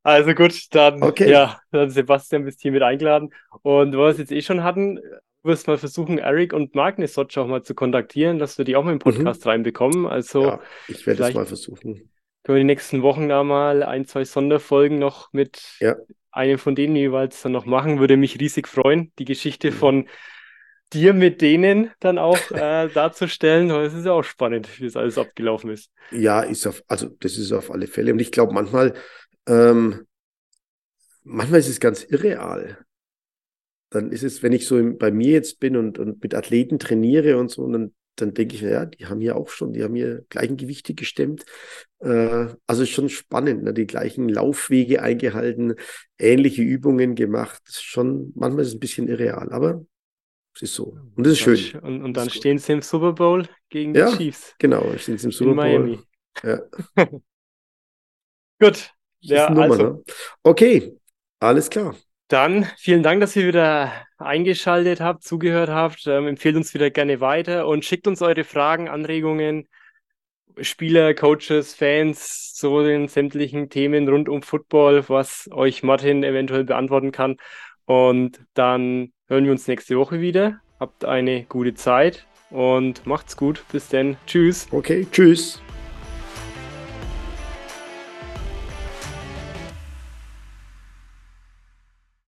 Also gut, dann, okay. ja, dann Sebastian bist hier mit eingeladen. Und was wir jetzt eh schon hatten, du wirst mal versuchen, Eric und Mark Nesotsch auch mal zu kontaktieren, dass wir die auch mal im mhm. Podcast mhm. reinbekommen. Also ja, ich werde es mal versuchen. Können wir die nächsten Wochen da mal ein, zwei Sonderfolgen noch mit ja. einem von denen jeweils dann noch machen. Würde mich riesig freuen, die Geschichte mhm. von dir mit denen dann auch äh, darzustellen. Es ist ja auch spannend, wie es alles abgelaufen ist. Ja, ist auf, also das ist auf alle Fälle. Und ich glaube, manchmal ähm, manchmal ist es ganz irreal. Dann ist es, wenn ich so im, bei mir jetzt bin und, und mit Athleten trainiere und so, dann, dann denke ich, ja, die haben hier auch schon, die haben hier gleichen Gewichte gestemmt. Äh, also ist schon spannend, ne? die gleichen Laufwege eingehalten, ähnliche Übungen gemacht. Schon, manchmal ist es ein bisschen irreal, aber es ist so. Und das ist schön. Und, und dann stehen sie im Super Bowl gegen ja, die Chiefs. Genau, stehen sie im Super Bowl. In Miami. Ja. Gut, ja, Nummer, also. Ne? Okay, alles klar. Dann vielen Dank, dass ihr wieder eingeschaltet habt, zugehört habt. Ähm, empfehlt uns wieder gerne weiter und schickt uns eure Fragen, Anregungen, Spieler, Coaches, Fans zu den sämtlichen Themen rund um Football, was euch Martin eventuell beantworten kann. Und dann hören wir uns nächste Woche wieder. Habt eine gute Zeit und macht's gut. Bis dann. Tschüss. Okay, tschüss.